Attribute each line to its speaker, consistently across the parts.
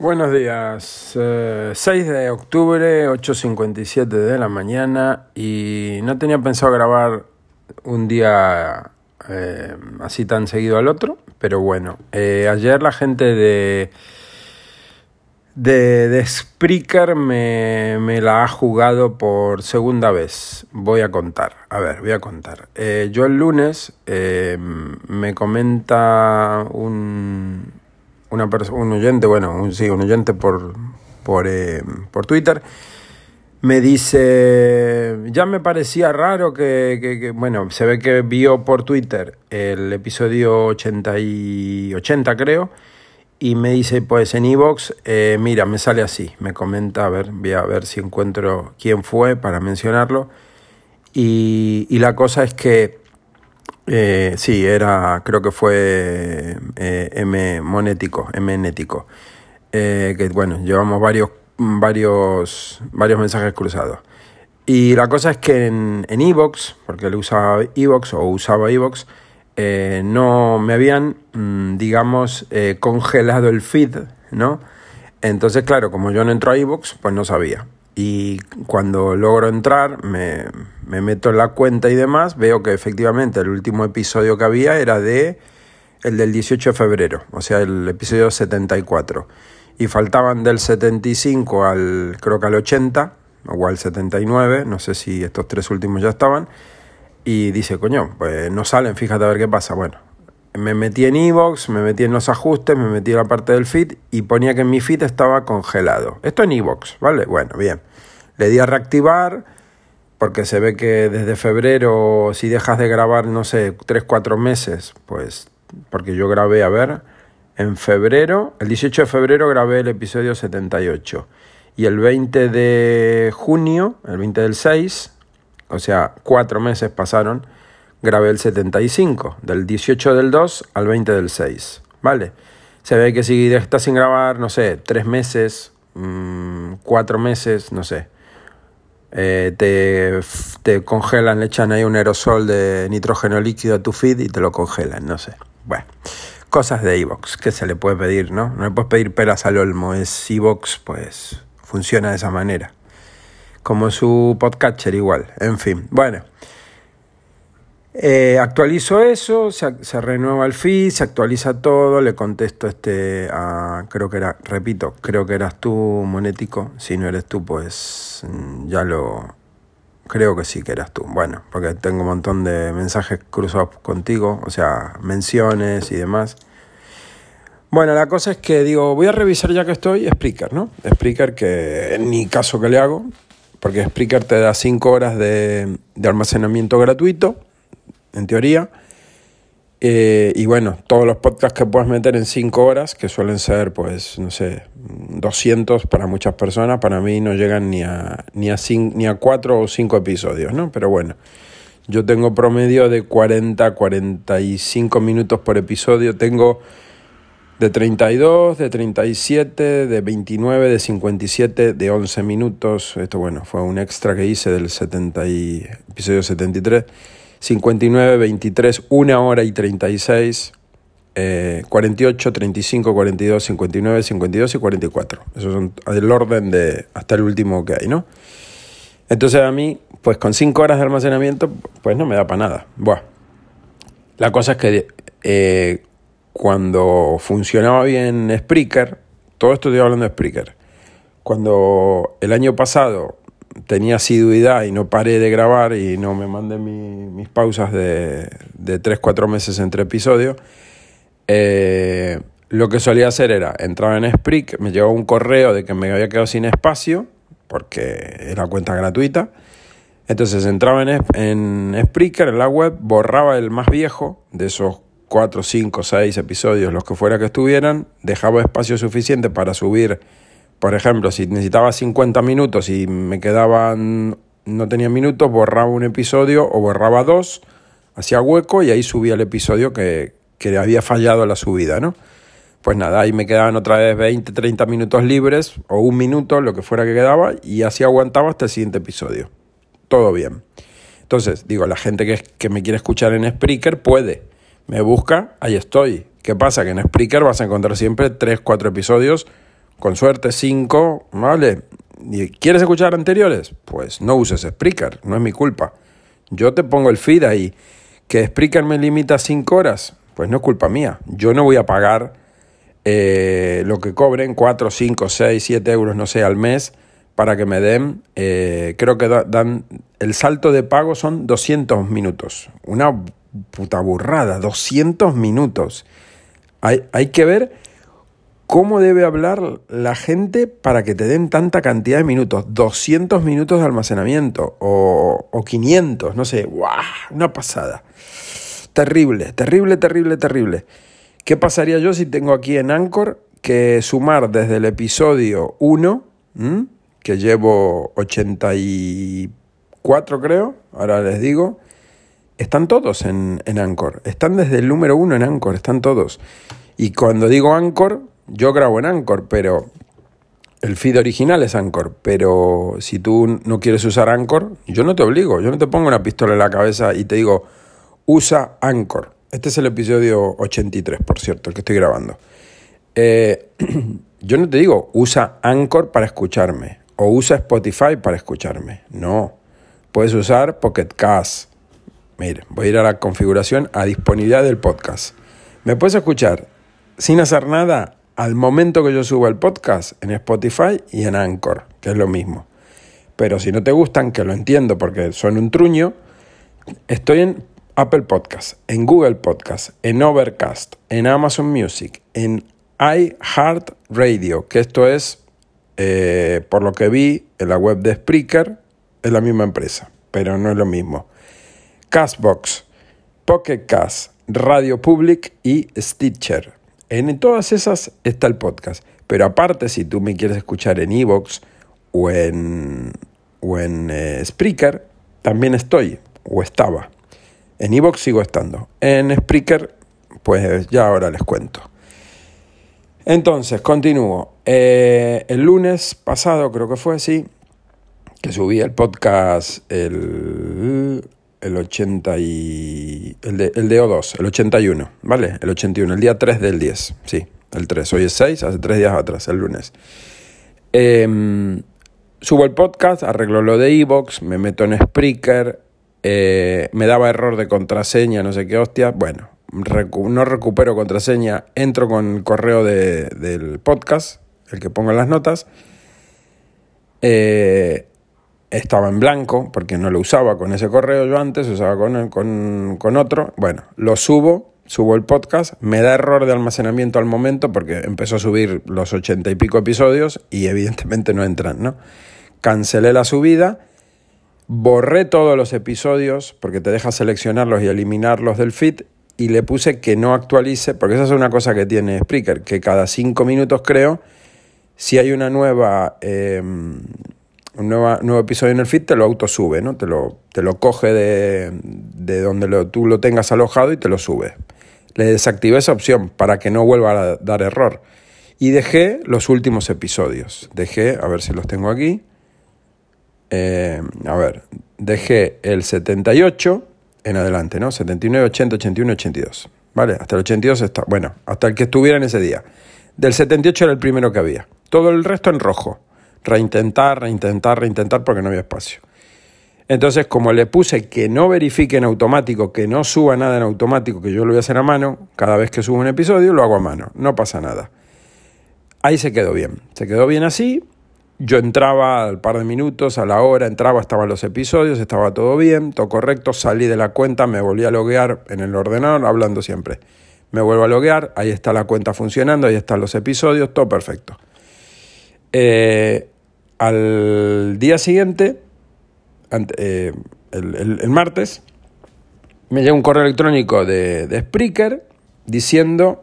Speaker 1: Buenos días, 6 eh, de octubre, 8.57 de la mañana y no tenía pensado grabar un día eh, así tan seguido al otro, pero bueno, eh, ayer la gente de, de, de Spreaker me, me, la ha jugado por segunda vez, voy a contar, a ver, voy a contar. yo el lunes me comenta un una un oyente, bueno, un, sí, un oyente por, por, eh, por Twitter, me dice, ya me parecía raro que, que, bueno, se ve que vio por Twitter el episodio 80 y 80 creo, y me dice, pues en Evox, eh, mira, me sale así, me comenta, a ver, voy a ver si encuentro quién fue para mencionarlo, y, y la cosa es que eh, sí, era, creo que fue eh, M monético, M-nético. Eh, que bueno, llevamos varios, varios, varios mensajes cruzados. Y la cosa es que en Evox, porque él usaba Evox o usaba Evox, eh, no me habían, mm, digamos, congelado el feed, ¿no? Entonces, claro, como yo no entro a Evox, pues no sabía. Y cuando logro entrar, me, me meto en la cuenta y demás, veo que efectivamente el último episodio que había era de el del 18 de febrero, o sea, el episodio 74. Y faltaban del 75 al, creo que al 80, o al 79, no sé si estos tres últimos ya estaban. Y dice, coño, pues no salen, fíjate a ver qué pasa. Bueno, me metí en Evox, me metí en los ajustes, me metí en la parte del feed y ponía que mi feed estaba congelado. Esto en Evox, ¿vale? Bueno, bien. Le di a reactivar porque se ve que desde febrero, si dejas de grabar, no sé, 3, 4 meses, pues, porque yo grabé, a ver, en febrero, el 18 de febrero grabé el episodio 78 y el 20 de junio, el 20 del 6, o sea, cuatro meses pasaron grabé el 75, del 18 del 2 al 20 del 6, ¿vale? Se ve que si estás sin grabar, no sé, tres meses, mmm, cuatro meses, no sé, eh, te, te congelan, le echan ahí un aerosol de nitrógeno líquido a tu feed y te lo congelan, no sé. Bueno, cosas de Evox, que se le puede pedir, no? No le puedes pedir peras al olmo, es Evox, pues funciona de esa manera. Como su podcatcher igual, en fin, bueno. Eh, actualizo eso, se, renueva el feed, se actualiza todo, le contesto este a, creo que era, repito, creo que eras tú, Monético, si no eres tú, pues mm, ya lo, creo que sí que eras tú, bueno, porque tengo un montón de mensajes cruzados contigo, o sea, menciones y demás. Bueno, la cosa es que digo, voy a revisar ya que estoy Spreaker, ¿no? Spreaker que en mi caso que le hago, porque Spreaker te da 5 horas de, de almacenamiento gratuito en teoría. Eh, y bueno, todos los podcasts que puedas meter en 5 horas, que suelen ser, pues, no sé, 200 para muchas personas, para mí no llegan ni a, ni a, ni a 4 o 5 episodios, ¿no? Pero bueno, yo tengo promedio de 40, 45 minutos por episodio, tengo de 32, de 37, de 29, de 57, de 11 minutos. Esto, bueno, fue un extra que hice del 70 y, episodio 73 59, 23, 1 hora y 36, eh, 48, 35, 42, 59, 52 y 44. Esos son el orden de hasta el último que hay, ¿no? Entonces a mí, pues con 5 horas de almacenamiento, pues no me da para nada. Buah. La cosa es que eh, cuando funcionaba bien Spreaker, todo esto estoy hablando de Spreaker, cuando el año pasado tenía asiduidad y no paré de grabar y no me mandé mis pausas de, de 3-4 meses entre episodios, eh, lo que solía hacer era, entraba en Spreak, me llegaba un correo de que me había quedado sin espacio, porque era cuenta gratuita, entonces entraba en, en Spreaker, en la web, borraba el más viejo de esos 4, 5, 6 episodios, los que fuera que estuvieran, dejaba espacio suficiente para subir por ejemplo, si necesitaba 50 minutos y me quedaban, no tenía minutos, borraba un episodio o borraba dos, hacía hueco y ahí subía el episodio que, que había fallado la subida, ¿no? Pues nada, ahí me quedaban otra vez 20, 30 minutos libres o un minuto, lo que fuera que quedaba, y así aguantaba hasta el siguiente episodio. Todo bien. Entonces, digo, la gente que, que me quiere escuchar en Spreaker puede. Me busca, ahí estoy. ¿Qué pasa? Que en Spreaker vas a encontrar siempre 3, 4 episodios con suerte cinco, ¿vale? ¿Quieres escuchar anteriores? Pues no uses Spreaker, no es mi culpa. Yo te pongo el feed ahí. ¿Que Spreaker me limita cinco horas? Pues no es culpa mía. Yo no voy a pagar eh, lo que cobren, 4, 5, 6, 7 euros, no sé, al mes, para que me den, eh, creo que dan, el salto de pago son 200 minutos. Una puta burrada, 200 minutos. Hay, hay que ver cómo debe hablar la gente para que te den tanta cantidad de minutos. 200 minutos de almacenamiento o, o 500, no sé, ¡guau! Una pasada. Terrible, terrible, terrible, terrible. ¿Qué pasaría yo si tengo aquí en Anchor que sumar desde el episodio 1, que llevo 84 creo, ahora les digo, están todos en, en Anchor, están desde el número 1 en Anchor, están todos. Y cuando digo Anchor, yo grabo en Anchor, pero el feed original es Anchor, pero si tú no quieres usar Anchor, yo no te obligo, yo no te pongo una pistola en la cabeza y te digo, usa Anchor. Este es el episodio 83, por cierto, el que estoy grabando. Eh, yo no te digo, usa Anchor para escucharme o usa Spotify para escucharme. No. Puedes usar Pocket Cast. Mire, voy a ir a la configuración a disponibilidad del podcast. Me puedes escuchar sin hacer nada al momento que yo suba el podcast en Spotify y en Anchor, que es lo mismo. Pero si no te gustan, que lo entiendo porque son un truño, estoy en Apple Podcast, en Google Podcast, en Overcast, en Amazon Music, en iHeartRadio, que esto es, eh, por lo que vi en la web de Spreaker, es la misma empresa, pero no es lo mismo. Castbox, Pocket Cast, Radio Public y Stitcher. En todas esas está el podcast. Pero aparte, si tú me quieres escuchar en Evox o en, o en eh, Spreaker, también estoy o estaba. En Evox sigo estando. En Spreaker, pues ya ahora les cuento. Entonces, continúo. Eh, el lunes pasado, creo que fue así, que subí el podcast, el, el 80 y... El de, el de O2, el 81, ¿vale? El 81, el día 3 del 10, sí, el 3. Hoy es 6, hace 3 días atrás, el lunes. Em, subo el podcast, arreglo lo de Evox, me meto en Spreaker, eh, me daba error de contraseña, no sé qué hostia. Bueno, no recupero contraseña, entro con el correo del podcast, el que pongo en las notas. Eh, estaba en blanco porque no lo usaba con ese correo yo antes, usaba con, con, con otro. Bueno, lo subo, subo el podcast, me da error de almacenamiento al momento porque empezó a subir los ochenta y pico episodios y evidentemente no entran, ¿no? Cancelé la subida borré todos los episodios porque te deja seleccionarlos y eliminarlos del feed y le puse que no actualice, porque esa es una cosa que tiene Spreaker, que cada cinco minutos creo, si hay una nueva, em, un nuevo episodio en el feed, te lo autosube, ¿no? Te lo, te lo coge de, de donde lo, tú lo tengas alojado y te lo sube. Le desactivé esa opción para que no vuelva a dar error. Y dejé los últimos episodios. Dejé, a ver si los tengo aquí. Eh, a ver, dejé el 78 en adelante, ¿no? 79, 80, 81, 82. ¿Vale? Hasta el 82 está. Bueno, hasta el que estuviera en ese día. Del 78 era el primero que había. Todo el resto en rojo. Reintentar, reintentar, reintentar porque no había espacio. Entonces, como le puse que no verifique en automático, que no suba nada en automático, que yo lo voy a hacer a mano, cada vez que subo un episodio lo hago a mano, no pasa nada. Ahí se quedó bien. Se quedó bien así, yo entraba al par de minutos, a la hora, entraba, estaban los episodios, estaba todo bien, todo correcto, salí de la cuenta, me volví a loguear en el ordenador, hablando siempre. Me vuelvo a loguear, ahí está la cuenta funcionando, ahí están los episodios, todo perfecto. Eh, al día siguiente, eh, el, martes, me llega un correo electrónico de, de Spreaker diciendo,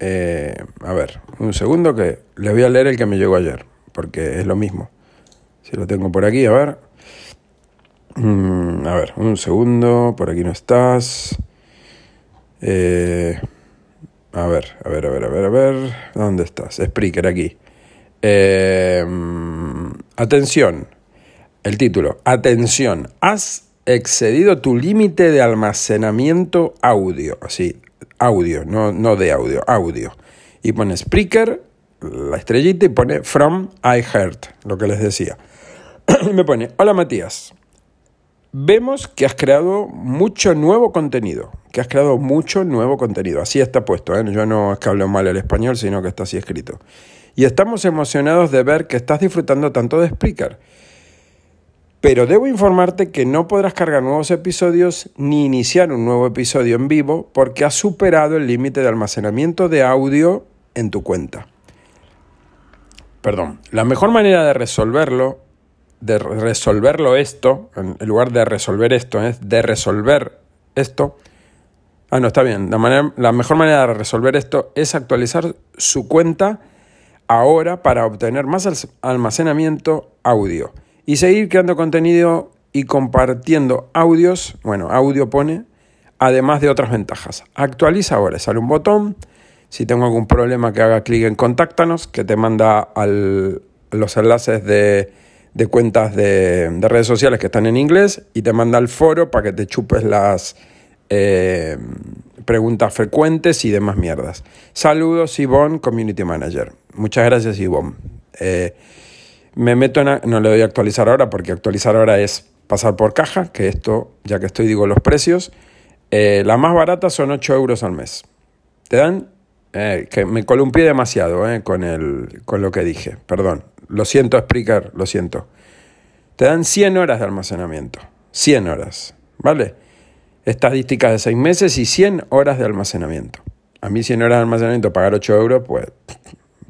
Speaker 1: eh, a ver, un segundo que le voy a leer el que me llegó ayer porque es lo mismo. Si lo tengo por aquí, a ver. Mm, a ver, un segundo, por aquí no estás. Eh, a ver, a ver, a ver, a ver, a ver. ¿Dónde estás? Spreaker, aquí. Eh, atención. El título. Atención. Has excedido tu límite de almacenamiento audio. Así, audio, no, no de audio, audio. Y pone Spreaker la estrellita y pone From I Heard, lo que les decía. y me pone, hola Matías, vemos que has creado mucho nuevo contenido, que has creado mucho nuevo contenido. Así está puesto, ¿eh? yo no es que hable mal el español, sino que está así escrito. Y estamos emocionados de ver que estás disfrutando tanto de Spreaker. Pero debo informarte que no podrás cargar nuevos episodios ni iniciar un nuevo episodio en vivo porque has superado el límite de almacenamiento de audio en tu cuenta. Perdón, la mejor manera de resolverlo, de resolverlo esto, en lugar de resolver esto, es de resolver esto. Ah, no, está bien. La, mejor manera de resolver esto es actualizar su cuenta ahora para obtener más almacenamiento audio. Y seguir creando contenido y compartiendo audios, bueno, audio pone, además de otras ventajas. Actualiza ahora, sale un botón, si tengo algún problema que haga clic en contáctanos, que te manda al, los enlaces de, de cuentas de, de, redes sociales que están en inglés y te manda al foro para que te chupes las eh, preguntas frecuentes y demás mierdas. Saludos, Ivonne, Community Manager. Muchas gracias, Ivonne. Eh, me meto en... no le doy a actualizar ahora porque actualizar ahora es pasar por caja, que esto, ya que estoy, digo los precios. Eh, la más barata son 8 euros al mes. Te dan... Eh, que me columpié demasiado eh, con, el, con lo que dije. Perdón. Lo siento, explicar, lo siento. Te dan 100 horas de almacenamiento. 100 horas. ¿Vale? Estadísticas de 6 meses y 100 horas de almacenamiento. A mí 100 horas de almacenamiento, pagar 8 euros, pues,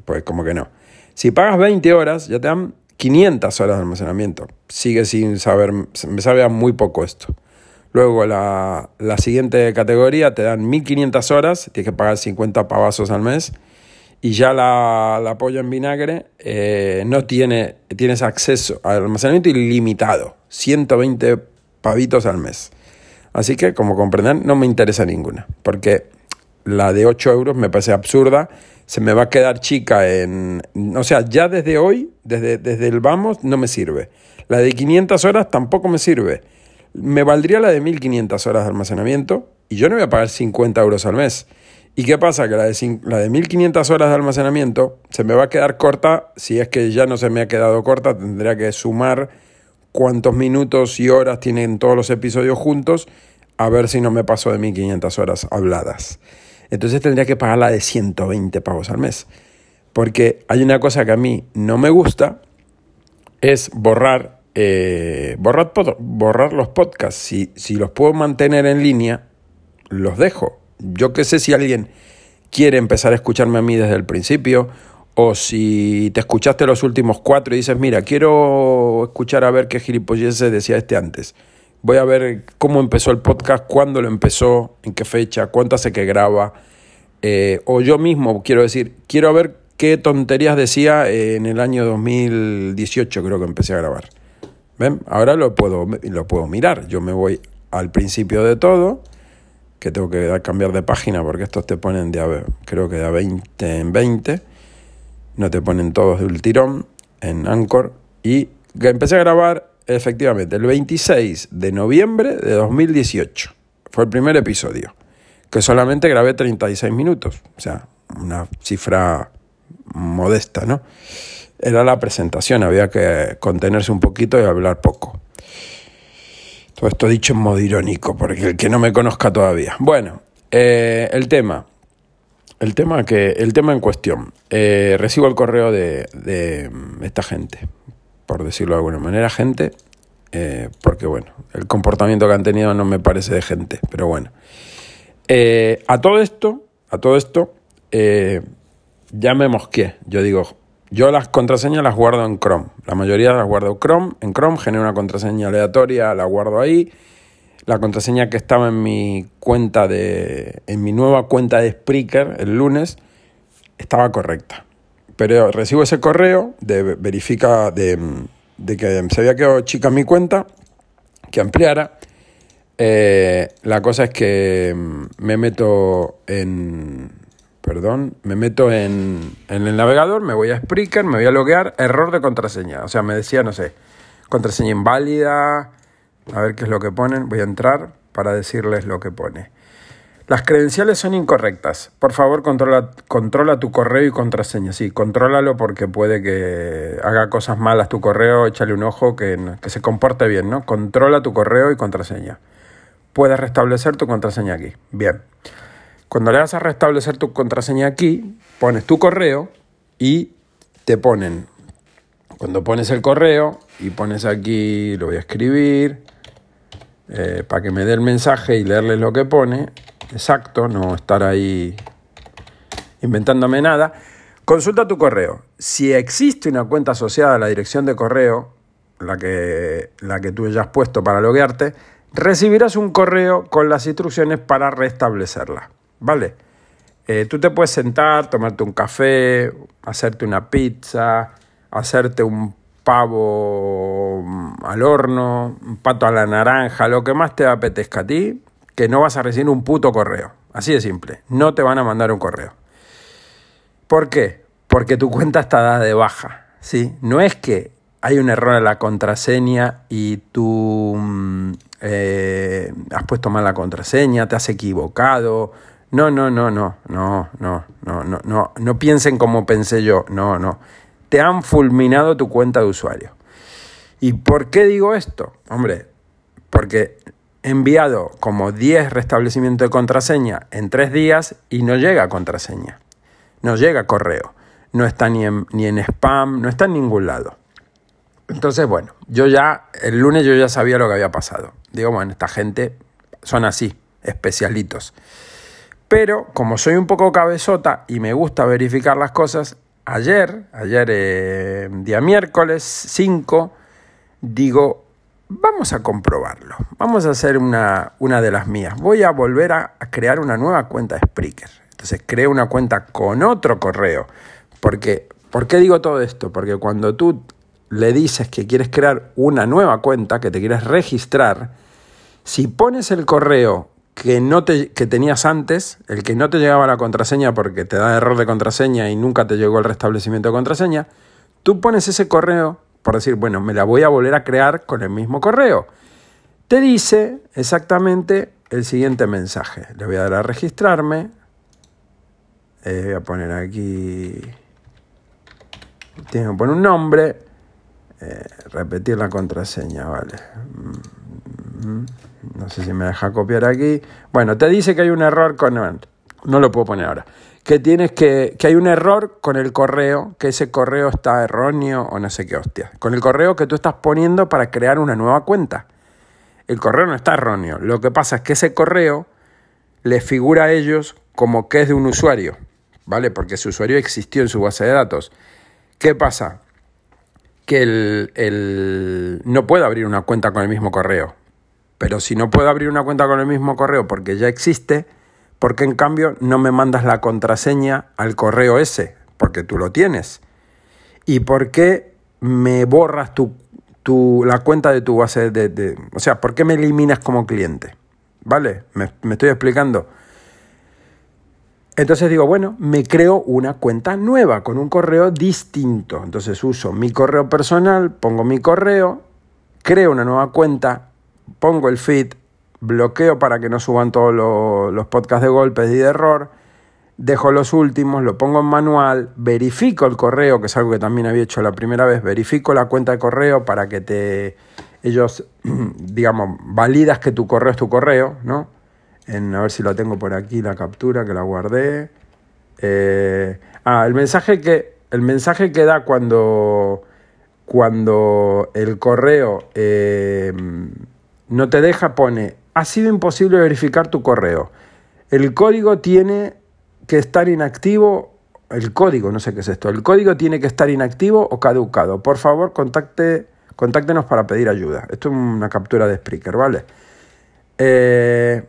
Speaker 1: pues como que no. Si pagas 20 horas, ya te dan 500 horas de almacenamiento. Sigue sin saber, me sabe muy poco esto. Luego la, siguiente categoría te dan 1500 horas, tienes que pagar 50 pavazos al mes. Y ya la, la polla en vinagre eh, no tiene, tienes acceso al almacenamiento ilimitado, 120 pavitos al mes. Así que, como comprenderán, no me interesa ninguna, porque la de 8 euros me parece absurda se me va a quedar chica en... O sea, ya desde hoy, desde, desde el vamos, no me sirve. La de 500 horas tampoco me sirve. Me valdría la de 1500 horas de almacenamiento y yo no voy a pagar 50 euros al mes. ¿Y qué pasa? Que la de, la de 1500 horas de almacenamiento se me va a quedar corta. Si es que ya no se me ha quedado corta, tendría que sumar cuántos minutos y horas tienen todos los episodios juntos a ver si no me paso de 1500 horas habladas entonces tendría que pagar la de 120 pavos al mes. Porque hay una cosa que a mí no me gusta, es borrar, eh, borrar, borrar los podcasts. Si, si los puedo mantener en línea, los dejo. Yo qué sé si alguien quiere empezar a escucharme a mí desde el principio, o si te escuchaste los últimos cuatro y dices, mira, quiero escuchar a ver qué gilipollez decía este antes Voy a ver cómo empezó el podcast, cuándo lo empezó, en qué fecha, cuánto hace que graba. Eh, o yo mismo, quiero decir, quiero ver qué tonterías decía en el año 2018, creo que empecé a grabar. ¿Ven? Ahora lo puedo, lo puedo mirar. Yo me voy al principio de todo, que tengo que cambiar de página porque estos te ponen de, creo que de a 20 en 20. No te ponen todos de un tirón en Anchor. Y empecé a grabar Efectivamente, el 26 de noviembre de 2018 fue el primer episodio, que solamente grabé 36 minutos, o sea, una cifra modesta, ¿no? Era la presentación, había que contenerse un poquito y hablar poco. Todo esto dicho en modo irónico, porque el que no me conozca todavía. Bueno, eh, el tema. El tema, que, el tema en cuestión. Eh, recibo el correo de, de esta gente por decirlo de alguna manera, gente, eh, porque bueno, el comportamiento que han tenido no me parece de gente, pero bueno. Eh, a todo esto, a todo esto, eh, ya me mosqué. Yo digo, yo las contraseñas las guardo en Chrome. La mayoría las guardo Chrome. En Chrome genero una contraseña aleatoria, la guardo ahí. La contraseña que estaba en mi cuenta de. en mi nueva cuenta de Spreaker el lunes estaba correcta. Pero recibo ese correo de verifica de, que se había quedado chica mi cuenta, que ampliara. Eh, la cosa es que mm, me meto en. Perdón, me meto en, en el navegador, me voy a Spreaker, me voy a loguear, error de contraseña. O sea, me decía, no sé, contraseña inválida. A ver qué es lo que ponen. Voy a entrar para decirles lo que pone. Las credenciales son incorrectas. Por favor, controla, controla tu correo y contraseña. Sí, contrólalo porque puede que haga cosas malas tu correo. Échale un ojo que, que se comporte bien, ¿no? Controla tu correo y contraseña. Puedes restablecer tu contraseña aquí. Bien. Cuando le das a restablecer tu contraseña aquí, pones tu correo y te ponen. Cuando pones el correo y pones aquí, lo voy a escribir, eh, para que me dé el mensaje y leerles lo que pone, exacto, no estar ahí inventándome nada. Consulta tu correo. Si existe una cuenta asociada a la dirección de correo, la que, la que tú hayas puesto para loguearte, recibirás un correo con las instrucciones para restablecerla. ¿Vale? Eh, tú te puedes sentar, tomarte un café, hacerte una pizza, hacerte un pavo al horno, un pato a la naranja, lo que más te apetezca a ti, que no vas a recibir un puto correo. Así de simple. No te van a mandar un correo. ¿Por qué? Porque tu cuenta está dada de baja. ¿sí? No es que hay un error en la contraseña y tú mm, eh, has puesto mal la contraseña, te has equivocado. No, no, no, no, no, no, no, no, no, no piensen como pensé yo. No, no. Te han fulminado tu cuenta de usuario. ¿Y por qué digo esto? Hombre, porque enviado como 10 restablecimientos de contraseña en 3 días y no llega contraseña. No llega correo. No está ni en, ni en spam, no está en ningún lado. Entonces, bueno, yo ya, el lunes yo ya sabía lo que había pasado. Digo, bueno, esta gente son así, especialitos. Pero como soy un poco cabezota y me gusta verificar las cosas, ayer, ayer eh, día miércoles 5, digo, Vamos a comprobarlo. Vamos a hacer una, una de las mías. Voy a volver a, crear una nueva cuenta de Spreaker. Entonces creo una cuenta con otro correo. Porque, ¿Por qué digo todo esto? Porque cuando tú le dices que quieres crear una nueva cuenta, que te quieres registrar, si pones el correo que, no te, que tenías antes, el que no te llegaba la contraseña porque te da error de contraseña y nunca te llegó el restablecimiento de contraseña, tú pones ese correo por decir, bueno, me la voy a volver a crear con el mismo correo. Te dice exactamente el siguiente mensaje. Le voy a dar a registrarme. Eh, voy a poner aquí. Tengo que poner un nombre. Eh, repetir la contraseña, vale. Mm, mm, no sé si me deja copiar aquí. Bueno, te dice que hay un error con. No lo puedo poner ahora que tienes que, que hay un error con el correo, que ese correo está erróneo o no sé qué hostia. Con el correo que tú estás poniendo para crear una nueva cuenta. El correo no está erróneo. Lo que pasa es que ese correo les figura a ellos como que es de un usuario, ¿vale? Porque ese usuario existió en su base de datos. ¿Qué pasa? Que el, el, no puede abrir una cuenta con el mismo correo. Pero si no puedo abrir una cuenta con el mismo correo porque ya existe, ¿Por qué en cambio no me mandas la contraseña al correo ese? Porque tú lo tienes. ¿Y por qué me borras tu, la cuenta de tu base de, O sea, ¿por qué me eliminas como cliente? ¿Vale? Me, me estoy explicando. Entonces digo, bueno, me creo una cuenta nueva con un correo distinto. Entonces uso mi correo personal, pongo mi correo, creo una nueva cuenta, pongo el feed, bloqueo para que no suban todos los, podcasts de golpes y de error, dejo los últimos, lo pongo en manual, verifico el correo, que es algo que también había hecho la primera vez, verifico la cuenta de correo para que te ellos, digamos, validas que tu correo es tu correo, ¿no? En, a ver si lo tengo por aquí, la captura que la guardé. Eh, ah, el mensaje que, el mensaje que da cuando, cuando el correo eh, no te deja, pone ha sido imposible verificar tu correo. El código tiene que estar inactivo, el código, no sé qué es esto, el código tiene que estar inactivo o caducado. Por favor, contacte, contáctenos para pedir ayuda. Esto es una captura de Spreaker, ¿vale? Eh,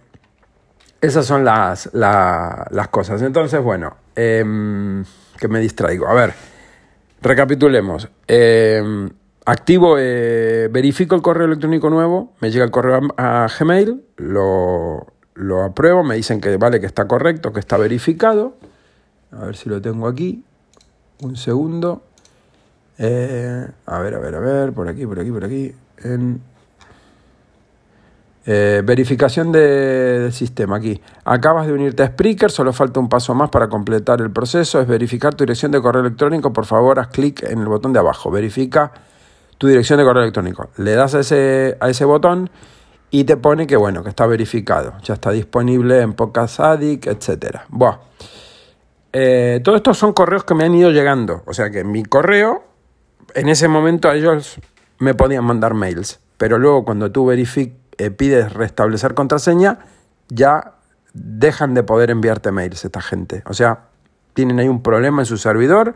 Speaker 1: esas son las, las, cosas. Entonces, bueno, em, que me distraigo. A ver, recapitulemos. Eh, Activo, eh, verifico el correo electrónico nuevo, me llega el correo a, Gmail, lo, apruebo, me dicen que vale, que está correcto, que está verificado. A ver si lo tengo aquí. Un segundo. Eh, a ver, a ver, a ver, por aquí, por aquí, por aquí. En Eh, verificación de, sistema aquí. Acabas de unirte a Spreaker, solo falta un paso más para completar el proceso. Es verificar tu dirección de correo electrónico. Por favor, haz clic en el botón de abajo. Verifica tu dirección de correo electrónico. Le das a ese, a ese botón y te pone que bueno, que está verificado. Ya está disponible en Podcast Addict, etc. Buah. Eh, todos estos son correos que me han ido llegando. O sea que mi correo, en ese momento ellos me podían mandar mails. Pero luego cuando tú verificas eh, pides restablecer contraseña, ya dejan de poder enviarte mails esta gente. O sea, tienen ahí un problema en su servidor,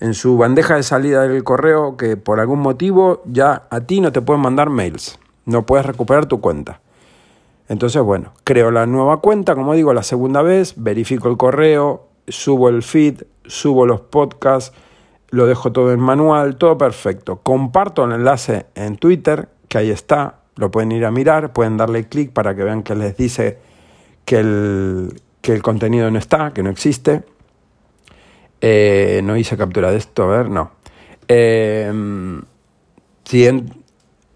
Speaker 1: en su bandeja de salida del correo, que por algún motivo ya a ti no te pueden mandar mails. No puedes recuperar tu cuenta. Entonces, bueno, creo la nueva cuenta, como digo, la segunda vez, verifico el correo, subo el feed, subo los podcasts, lo dejo todo en manual, todo perfecto. Comparto el enlace en Twitter, que ahí está, lo pueden ir a mirar, pueden darle clic para que vean que les dice que el, que el contenido no está, que no existe. Eh, no hice captura de esto, a ver, no. Em,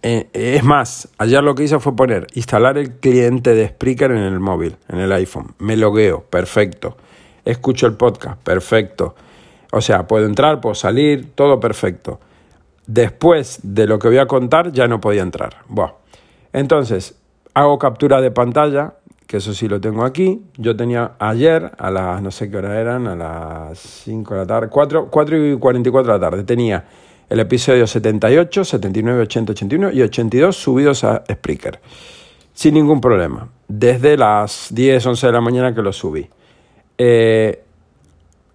Speaker 1: eh, es más, ayer lo que hice fue poner instalar el cliente de Spreaker en el móvil, en el iPhone. Me logueo, perfecto. Escucho el podcast, perfecto. O sea, puedo entrar, puedo salir, todo perfecto. Después de lo que voy a contar, ya no podía entrar. Buah. Entonces, hago captura de pantalla, que eso sí lo tengo aquí. Yo tenía ayer, a las, no sé qué hora eran, a las 5 de la tarde, 4, 4 y 44 de la tarde, tenía el episodio 78, 79, 80, 81 y 82 subidos a Spreaker. Sin ningún problema. Desde las 10, 11 de la mañana que lo subí. Eh,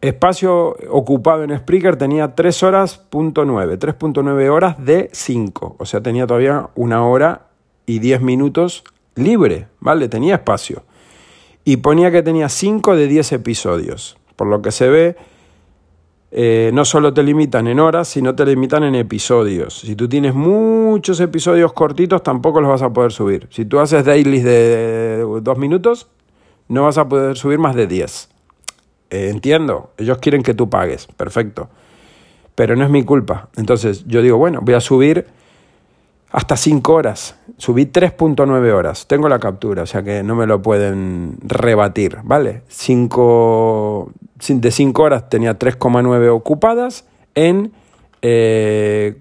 Speaker 1: espacio ocupado en Spreaker tenía 3 horas, punto 9, 3.9 horas de 5. O sea, tenía todavía una hora y 10 minutos libre, ¿vale? Tenía espacio. Y ponía que tenía 5 de 10 episodios. Por lo que se ve, eh, no solo te limitan en horas, sino te limitan en episodios. Si tú tienes muchos episodios cortitos, tampoco los vas a poder subir. Si tú haces dailies de 2 minutos, no vas a poder subir más de 10. Eh, entiendo, ellos quieren que tú pagues, perfecto. Pero no es mi culpa. Entonces yo digo, bueno, voy a subir hasta 5 horas. Subí 3.9 horas. Tengo la captura, o sea que no me lo pueden rebatir, ¿vale? Cinco, de 5 horas tenía 3,9 ocupadas en 5 eh,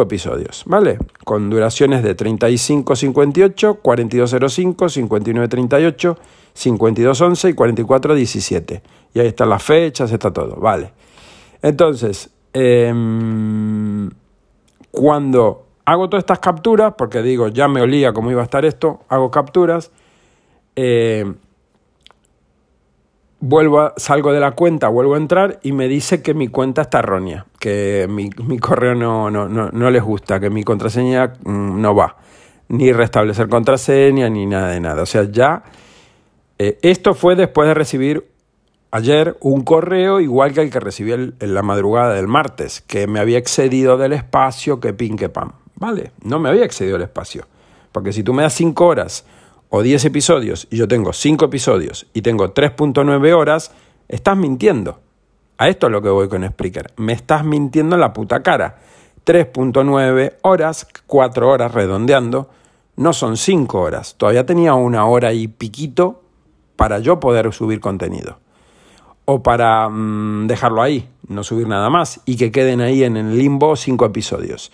Speaker 1: episodios, ¿vale? Con duraciones de 35.58, 42.05, 59.38, 52.11 y 44.17. Y ahí están las fechas, está todo, ¿vale? Entonces, em, cuando hago todas estas capturas, porque digo, ya me olía cómo iba a estar esto, hago capturas, eh, vuelvo salgo de la cuenta, vuelvo a entrar y me dice que mi cuenta está errónea, que mi, correo no, no, no, les gusta, que mi contraseña mm, no va, ni restablecer contraseña, ni nada de nada. O sea, ya eh, esto fue después de recibir ayer un correo igual que el que recibí en la madrugada del martes, que me había excedido del espacio que pin que pam. Vale, no me había excedido el espacio. Porque si tú me das 5 horas o 10 episodios y yo tengo 5 episodios y tengo 3.9 horas, estás mintiendo. A esto es lo que voy con Spreaker. Me estás mintiendo en la puta cara. 3.9 horas, 4 horas redondeando, no son 5 horas. Todavía tenía una hora y piquito para yo poder subir contenido. O para mm, dejarlo ahí, no subir nada más y que queden ahí en el limbo 5 episodios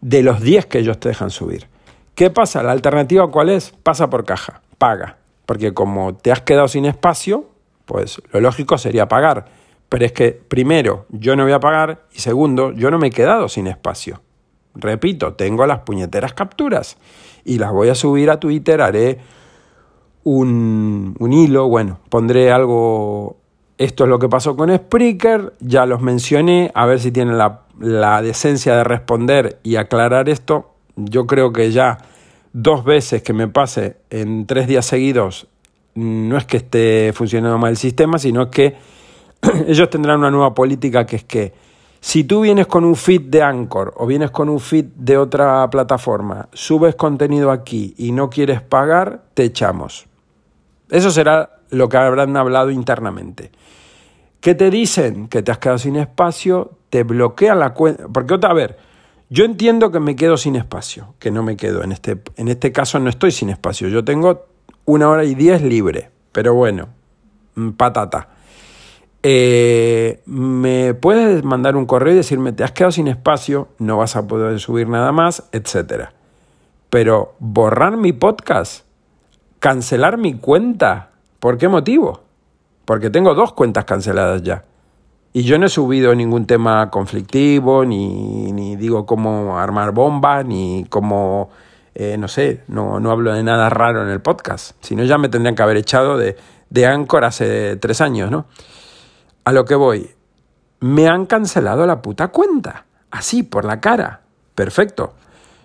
Speaker 1: de los 10 que ellos te dejan subir. ¿Qué pasa? La alternativa cuál es? Pasa por caja, paga. Porque como te has quedado sin espacio, pues lo lógico sería pagar. Pero es que primero, yo no voy a pagar y segundo, yo no me he quedado sin espacio. Repito, tengo las puñeteras capturas y las voy a subir a Twitter, haré un hilo, bueno, pondré algo esto es lo que pasó con Spreaker, ya los mencioné, a ver si tienen la, decencia de responder y aclarar esto. Yo creo que ya dos veces que me pase en tres días seguidos, no es que esté funcionando mal el sistema, sino que ellos tendrán una nueva política que es que si tú vienes con un feed de Anchor o vienes con un feed de otra plataforma, subes contenido aquí y no quieres pagar, te echamos. Eso será lo que habrán hablado internamente. ¿Qué te dicen? Que te has quedado sin espacio, te bloquean la cuenta. Porque otra, a ver, Yo entiendo que me quedo sin espacio, que no me quedo. En este, en este caso no estoy sin espacio. Yo tengo una hora y diez libre. Pero bueno, mm, patata. Eh, me puedes mandar un correo y decirme, te has quedado sin espacio, no vas a poder subir nada más, etc. Pero borrar mi podcast, cancelar mi cuenta, ¿por qué motivo? Porque tengo dos cuentas canceladas ya. Y yo no he subido ningún tema conflictivo, ni, ni digo cómo armar bombas, ni cómo, eh, no sé, no, no hablo de nada raro en el podcast. Si no, ya me tendrían que haber echado de, de hace tres años, ¿no? A lo que voy, me han cancelado la puta cuenta. Así, por la cara. Perfecto.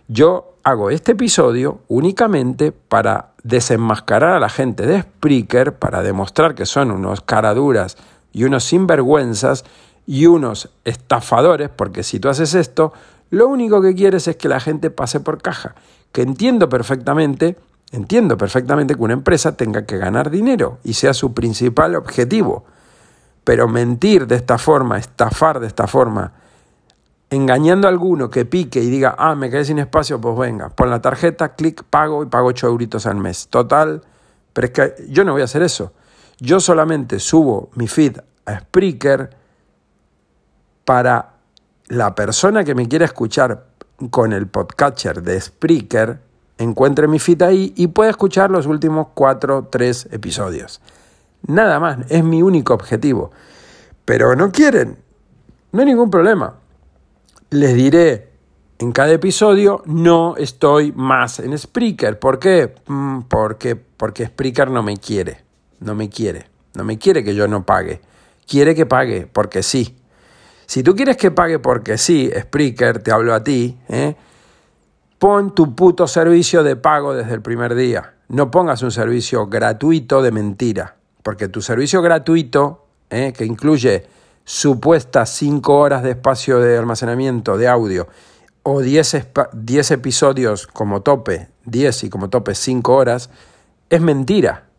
Speaker 1: Yo hago este episodio únicamente para desenmascarar a la gente de Spreaker, para demostrar que son unos caraduras y unos sinvergüenzas y unos estafadores, porque si tú haces esto, lo único que quieres es que la gente pase por caja. Que entiendo perfectamente, entiendo perfectamente que una empresa tenga que ganar dinero y sea su principal objetivo. Pero mentir de esta forma, estafar de esta forma, engañando a alguno que pique y diga, ah, me quedé sin espacio, pues venga, pon la tarjeta, clic, pago y pago 8 euritos al mes. Total, pero es que yo no voy a hacer eso. Yo solamente subo mi feed a Spreaker para la persona que me quiera escuchar con el podcatcher de Spreaker, encuentre mi feed ahí y pueda escuchar los últimos 4, 3 episodios. Nada más, es mi único objetivo. Pero no quieren, no hay ningún problema. Les diré en cada episodio, no estoy más en Spreaker. ¿Por qué? Mm, porque, porque Spreaker no me quiere no me quiere. No me quiere que yo no pague. Quiere que pague porque sí. Si tú quieres que pague porque sí, Spreaker, te hablo a ti, ¿eh? pon tu puto servicio de pago desde el primer día. No pongas un servicio gratuito de mentira. Porque tu servicio gratuito, ¿eh? que incluye supuestas 5 horas de espacio de almacenamiento de audio o 10, 10 episodios como tope, 10 y como tope 5 horas, es mentira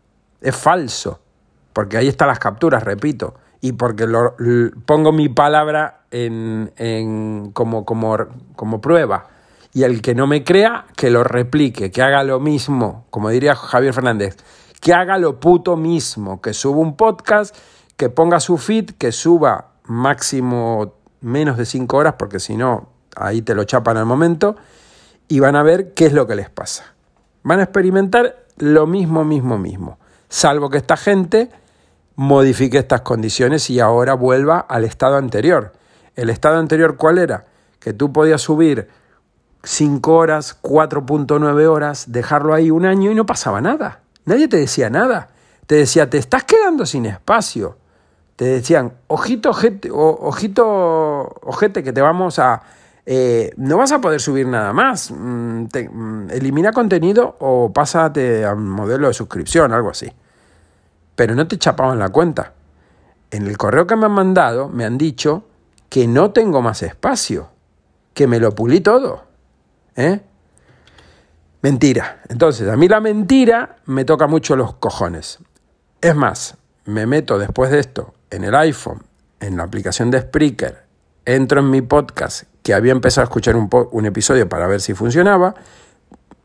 Speaker 1: es falso, porque ahí están las capturas, repito, y porque lo, pongo mi palabra en, en, como, como, como prueba. Y el que no me crea, que lo replique, que haga lo mismo, como diría Javier Fernández, que haga lo puto mismo, que suba un podcast, que ponga su feed, que suba máximo menos de cinco horas, porque si no, ahí te lo chapan al momento, y van a ver qué es lo que les pasa. Van a experimentar lo mismo, mismo, mismo salvo que esta gente modifique estas condiciones y ahora vuelva al estado anterior. ¿El estado anterior cuál era? Que tú podías subir 5 horas, 4.9 horas, dejarlo ahí un año y no pasaba nada. Nadie te decía nada. Te decía, te estás quedando sin espacio. Te decían, ojito, ojete, ojito, ojete, que te vamos a... Eh, no vas a poder subir nada más. Mm, mm, elimina contenido o pásate a un modelo de suscripción, algo así pero no te chapaban la cuenta. En el correo que me han mandado me han dicho que no tengo más espacio, que me lo pulí todo. ¿Eh? Mentira. Entonces, a mí la mentira me toca mucho los cojones. Es más, me meto después de esto en el iPhone, en la aplicación de Spreaker, entro en mi podcast, que había empezado a escuchar un, episodio para ver si funcionaba,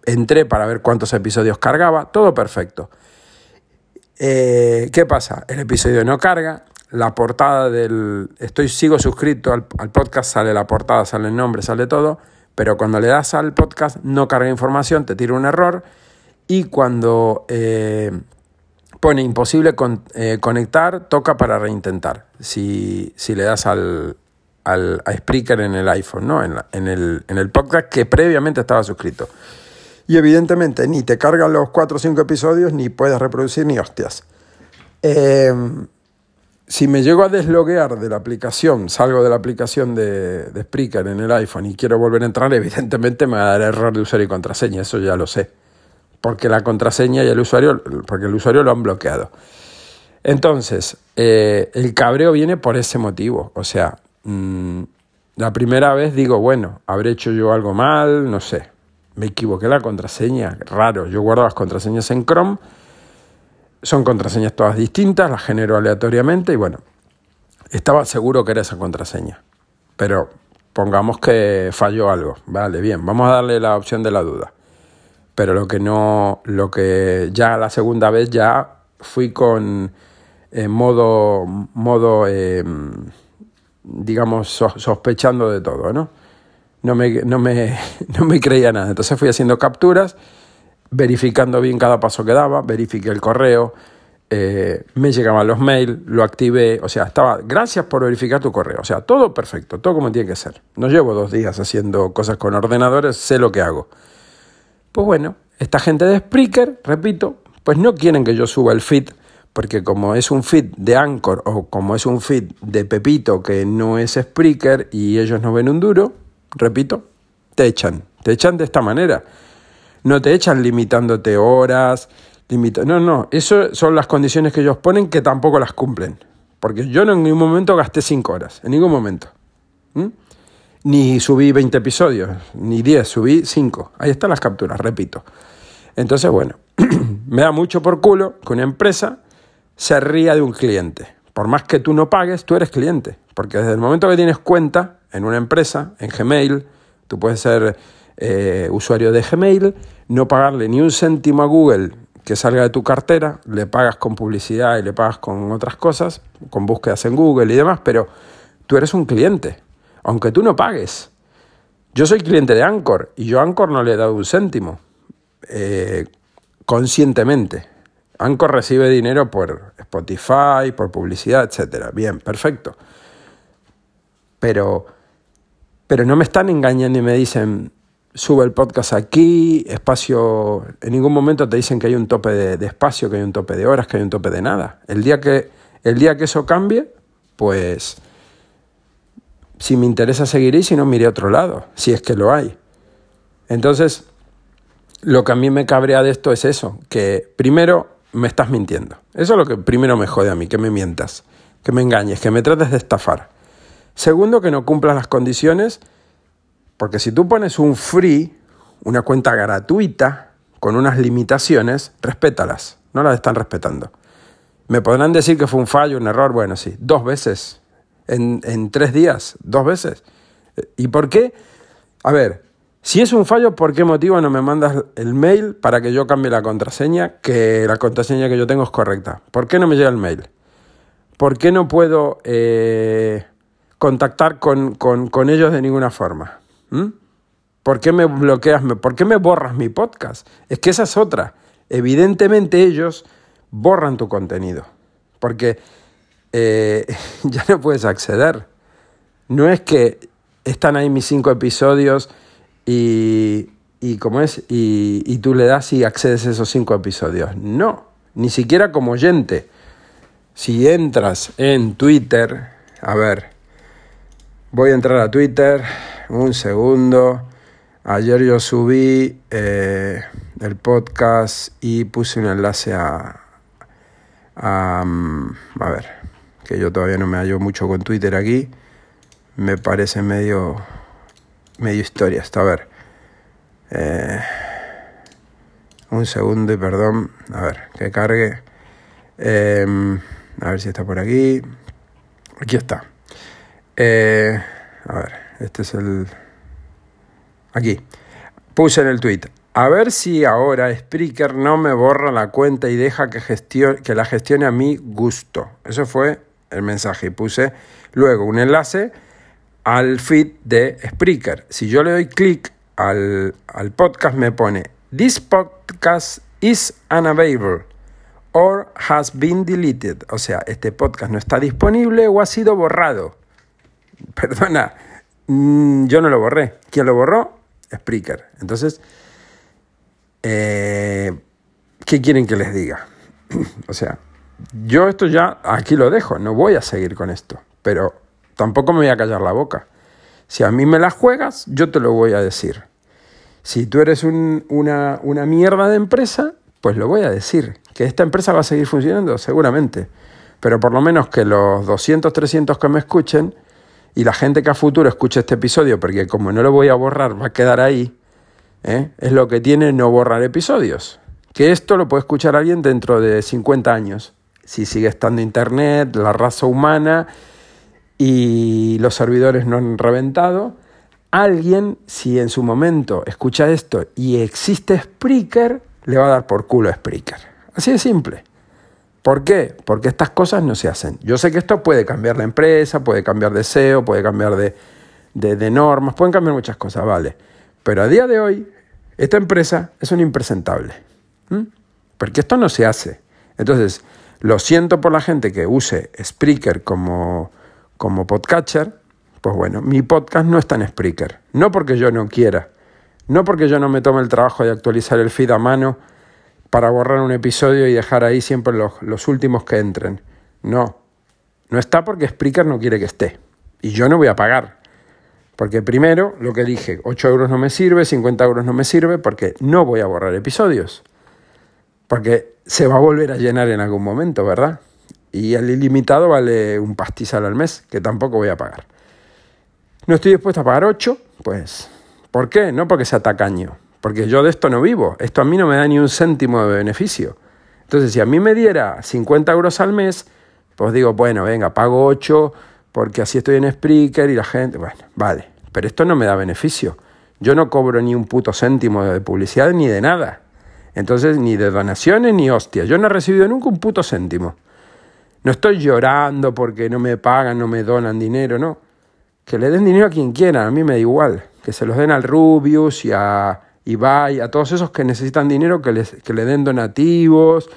Speaker 1: entré para ver cuántos episodios cargaba, todo perfecto. Eh, ¿Qué pasa? El episodio no carga, la portada del... Estoy, sigo suscrito al, podcast, sale la portada, sale el nombre, sale todo, pero cuando le das al podcast no carga información, te tira un error y cuando eh, pone imposible eh, conectar, toca para reintentar. Si, si le das al, al, a Spreaker en el iPhone, ¿no? En, en, el, en el podcast que previamente estaba suscrito. Y evidentemente ni te cargan los 4 o 5 episodios, ni puedes reproducir ni hostias. Em, si me llego a desloguear de la aplicación, salgo de la aplicación de, de Spreaker en el iPhone y quiero volver a entrar, evidentemente me va a dar error de usuario y contraseña, eso ya lo sé. Porque la contraseña y el usuario, porque el usuario lo han bloqueado. Entonces, eh, el cabreo viene por ese motivo. O sea, mm, la primera vez digo, bueno, habré hecho yo algo mal, no sé me equivoqué la contraseña, raro, yo guardo las contraseñas en Chrome, son contraseñas todas distintas, las genero aleatoriamente y bueno, estaba seguro que era esa contraseña, pero pongamos que falló algo, vale, bien, vamos a darle la opción de la duda. Pero lo que no, lo que ya la segunda vez ya fui con eh, modo, modo em, digamos, sospechando de todo, ¿no? No me, no, me, no me creía nada. Entonces fui haciendo capturas, verificando bien cada paso que daba, verifiqué el correo, eh, me llegaban los mails, lo activé, o sea, estaba, gracias por verificar tu correo, o sea, todo perfecto, todo como tiene que ser. No llevo dos días haciendo cosas con ordenadores, sé lo que hago. Pues bueno, esta gente de Spreaker, repito, pues no quieren que yo suba el feed, porque como es un feed de Anchor o como es un feed de Pepito que no es Spreaker y ellos no ven un duro, repito, te echan, te echan de esta manera. No te echan limitándote horas, no, no, eso son las condiciones que ellos ponen que tampoco las cumplen. Porque yo en ningún momento gasté 5 horas, en ningún momento. Ni subí 20 episodios, ni 10, subí 5. Ahí están las capturas, repito. Entonces, bueno, me da mucho por culo que una empresa se ría de un cliente. Por más que tú no pagues, tú eres cliente. Porque desde el momento que tienes cuenta en una empresa, en Gmail, tú puedes ser eh, usuario de Gmail, no pagarle ni un céntimo a Google que salga de tu cartera, le pagas con publicidad y le pagas con otras cosas, con búsquedas en Google y demás, pero tú eres un cliente, aunque tú no pagues. Yo soy cliente de Anchor y yo a Anchor no le he dado un céntimo, eh, conscientemente. Anchor recibe dinero por Spotify, por publicidad, etc. Bien, perfecto. Pero, pero no me están engañando y me dicen, sube el podcast aquí, espacio, en ningún momento te dicen que hay un tope de, espacio, que hay un tope de horas, que hay un tope de nada. El día que, el día que eso cambie, pues si me interesa seguiré y si no, miré a otro lado, si es que lo hay. Entonces, lo que a mí me cabrea de esto es eso, que primero me estás mintiendo. Eso es lo que primero me jode a mí, que me mientas, que me engañes, que me trates de estafar. Segundo, que no cumplas las condiciones porque si tú pones un free, una cuenta gratuita, con unas limitaciones, respétalas. No las están respetando. Me podrán decir que fue un fallo, un error. Bueno, sí, dos veces. En, en tres días, dos veces. ¿Y por qué? A ver, si es un fallo, ¿por qué motivo no me mandas el mail para que yo cambie la contraseña? Que la contraseña que yo tengo es correcta. ¿Por qué no me llega el mail? ¿Por qué no puedo eh, contactar con, con ellos de ninguna forma? ¿Mm? ¿Por qué me bloqueas? ¿Por qué me borras mi podcast? Es que esa es otra. Evidentemente ellos borran tu contenido. Porque eh, ya no puedes acceder. No es que están ahí mis cinco episodios y, y es, y, y tú le das y accedes a esos cinco episodios. No, ni siquiera como oyente. Si entras en Twitter, a ver, voy a entrar a Twitter un segundo. Ayer yo subí eh, el podcast y puse un enlace a, a, mm, a, ver, que yo todavía no me hallo mucho con Twitter aquí. Me parece medio, medio historia esto. A ver, eh, un segundo y perdón. A ver, que cargue. Em, a ver si está por aquí. Aquí está. Eh, a ver. Este es el... Aquí. Puse en el tweet. A ver si ahora Spreaker no me borra la cuenta y deja que, que la gestione a mi gusto. Eso fue el mensaje. Y puse luego un enlace al feed de Spreaker. Si yo le doy clic al, al podcast, me pone: This podcast is unavailable or has been deleted. O sea, este podcast no está disponible o ha sido borrado. Perdona, Mm, yo no lo borré. ¿Quién lo borró? Spreaker. Entonces, eh, ¿qué quieren que les diga? o sea, yo esto ya aquí lo dejo, no voy a seguir con esto, pero tampoco me voy a callar la boca. Si a mí me la juegas, yo te lo voy a decir. Si tú eres una, una mierda de empresa, pues lo voy a decir. Que esta empresa va a seguir funcionando, seguramente. Pero por lo menos que los 200, 300 que me escuchen y la gente que a futuro escuche este episodio, porque como no lo voy a borrar, va a quedar ahí, ¿eh? es lo que tiene no borrar episodios. Que esto lo puede escuchar alguien dentro de 50 años, si sigue estando Internet, la raza humana y los servidores no han reventado, alguien, si en su momento escucha esto y existe Spreaker, le va a dar por culo a Spreaker. Así de simple. ¿Por qué? Porque estas cosas no se hacen. Yo sé que esto puede cambiar la empresa, puede cambiar de SEO, puede cambiar de, de, normas, pueden cambiar muchas cosas, vale. Pero a día de hoy, esta empresa es un impresentable. Porque esto no se hace. Entonces, lo siento por la gente que use Spreaker como, como podcatcher. Pues bueno, mi podcast no está en Spreaker. No porque yo no quiera. No porque yo no me tome el trabajo de actualizar el feed a mano para borrar un episodio y dejar ahí siempre los, los últimos que entren. No, no está porque Spreaker no quiere que esté. Y yo no voy a pagar. Porque primero, lo que dije, 8 euros no me sirve, 50 euros no me sirve, porque no voy a borrar episodios. Porque se va a volver a llenar en algún momento, ¿verdad? Y el ilimitado vale un pastizal al mes, que tampoco voy a pagar. No estoy dispuesto a pagar 8, pues, ¿por qué? No porque sea tacaño, porque yo de esto no vivo, esto a mí no me da ni un céntimo de beneficio. Entonces, si a mí me diera 50 euros al mes, pues digo, bueno, venga, pago 8 porque así estoy en Spreaker y la gente, bueno, vale, pero esto no me da beneficio. Yo no cobro ni un puto céntimo de publicidad ni de nada. Entonces, ni de donaciones ni hostias. Yo no he recibido nunca un puto céntimo. No estoy llorando porque no me pagan, no me donan dinero, no. Que le den dinero a quien quiera, a mí me da igual. Que se los den al Rubius y a Ibai, a todos esos que necesitan dinero, que, les, que le den donativos,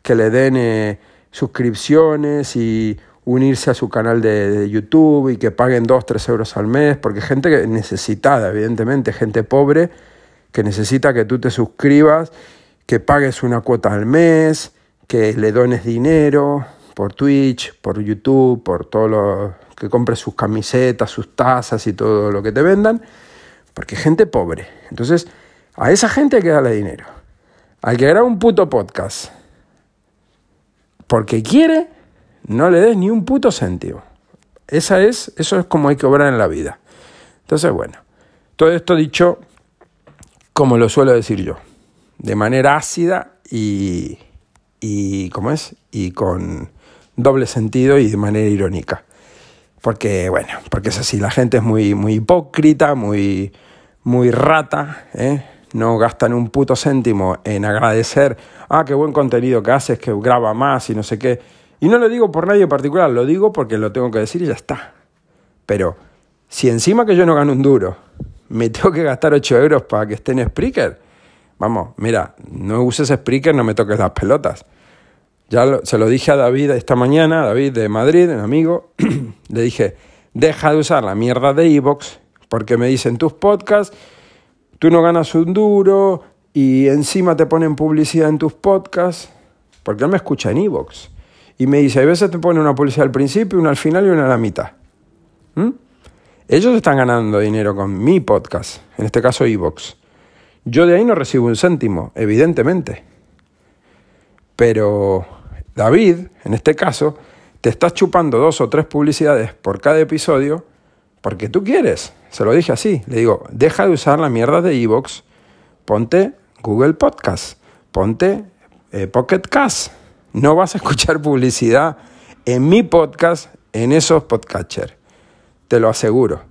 Speaker 1: que le den eh, suscripciones y unirse a su canal de, YouTube y que paguen 2, 3 euros al mes, porque gente necesitada, evidentemente, gente pobre que necesita que tú te suscribas, que pagues una cuota al mes, que le dones dinero por Twitch, por YouTube, por todo lo que compres sus camisetas, sus tazas y todo lo que te vendan, porque gente pobre. Entonces, a esa gente hay que darle dinero. Al que graba un puto podcast porque quiere, no le des ni un puto céntimo. Esa es, eso es como hay que obrar en la vida. Entonces, bueno, todo esto dicho como lo suelo decir yo, de manera ácida y, y ¿cómo es? Y con doble sentido y de manera irónica. Porque, bueno, porque es así, la gente es muy, muy hipócrita, muy, muy rata, ¿eh? no gastan un puto céntimo en agradecer, ah, qué buen contenido que haces, que graba más y no sé qué. Y no lo digo por nadie en particular, lo digo porque lo tengo que decir y ya está. Pero si encima que yo no gano un duro, me tengo que gastar 8 euros para que esté en Spreaker, vamos, mira, no uses Spreaker, no me toques las pelotas. Ya se lo dije a David esta mañana, David de Madrid, un amigo, le dije, deja de usar la mierda de Evox, porque me dicen tus podcasts tú no ganas un duro y encima te ponen publicidad en tus podcasts, porque él me escucha en Evox. Y me dice, a veces te ponen una publicidad al principio, una al final y una a la mitad. ¿Mm? Ellos están ganando dinero con mi podcast, en este caso Evox. Yo de ahí no recibo un céntimo, evidentemente. Pero David, en este caso, te estás chupando dos o tres publicidades por cada episodio porque tú quieres. Se lo dije así. Le digo, deja de usar la mierda de Evox, ponte Google Podcast, ponte eh, Pocket Cast. No vas a escuchar publicidad en mi podcast, en esos podcatchers. Te lo aseguro.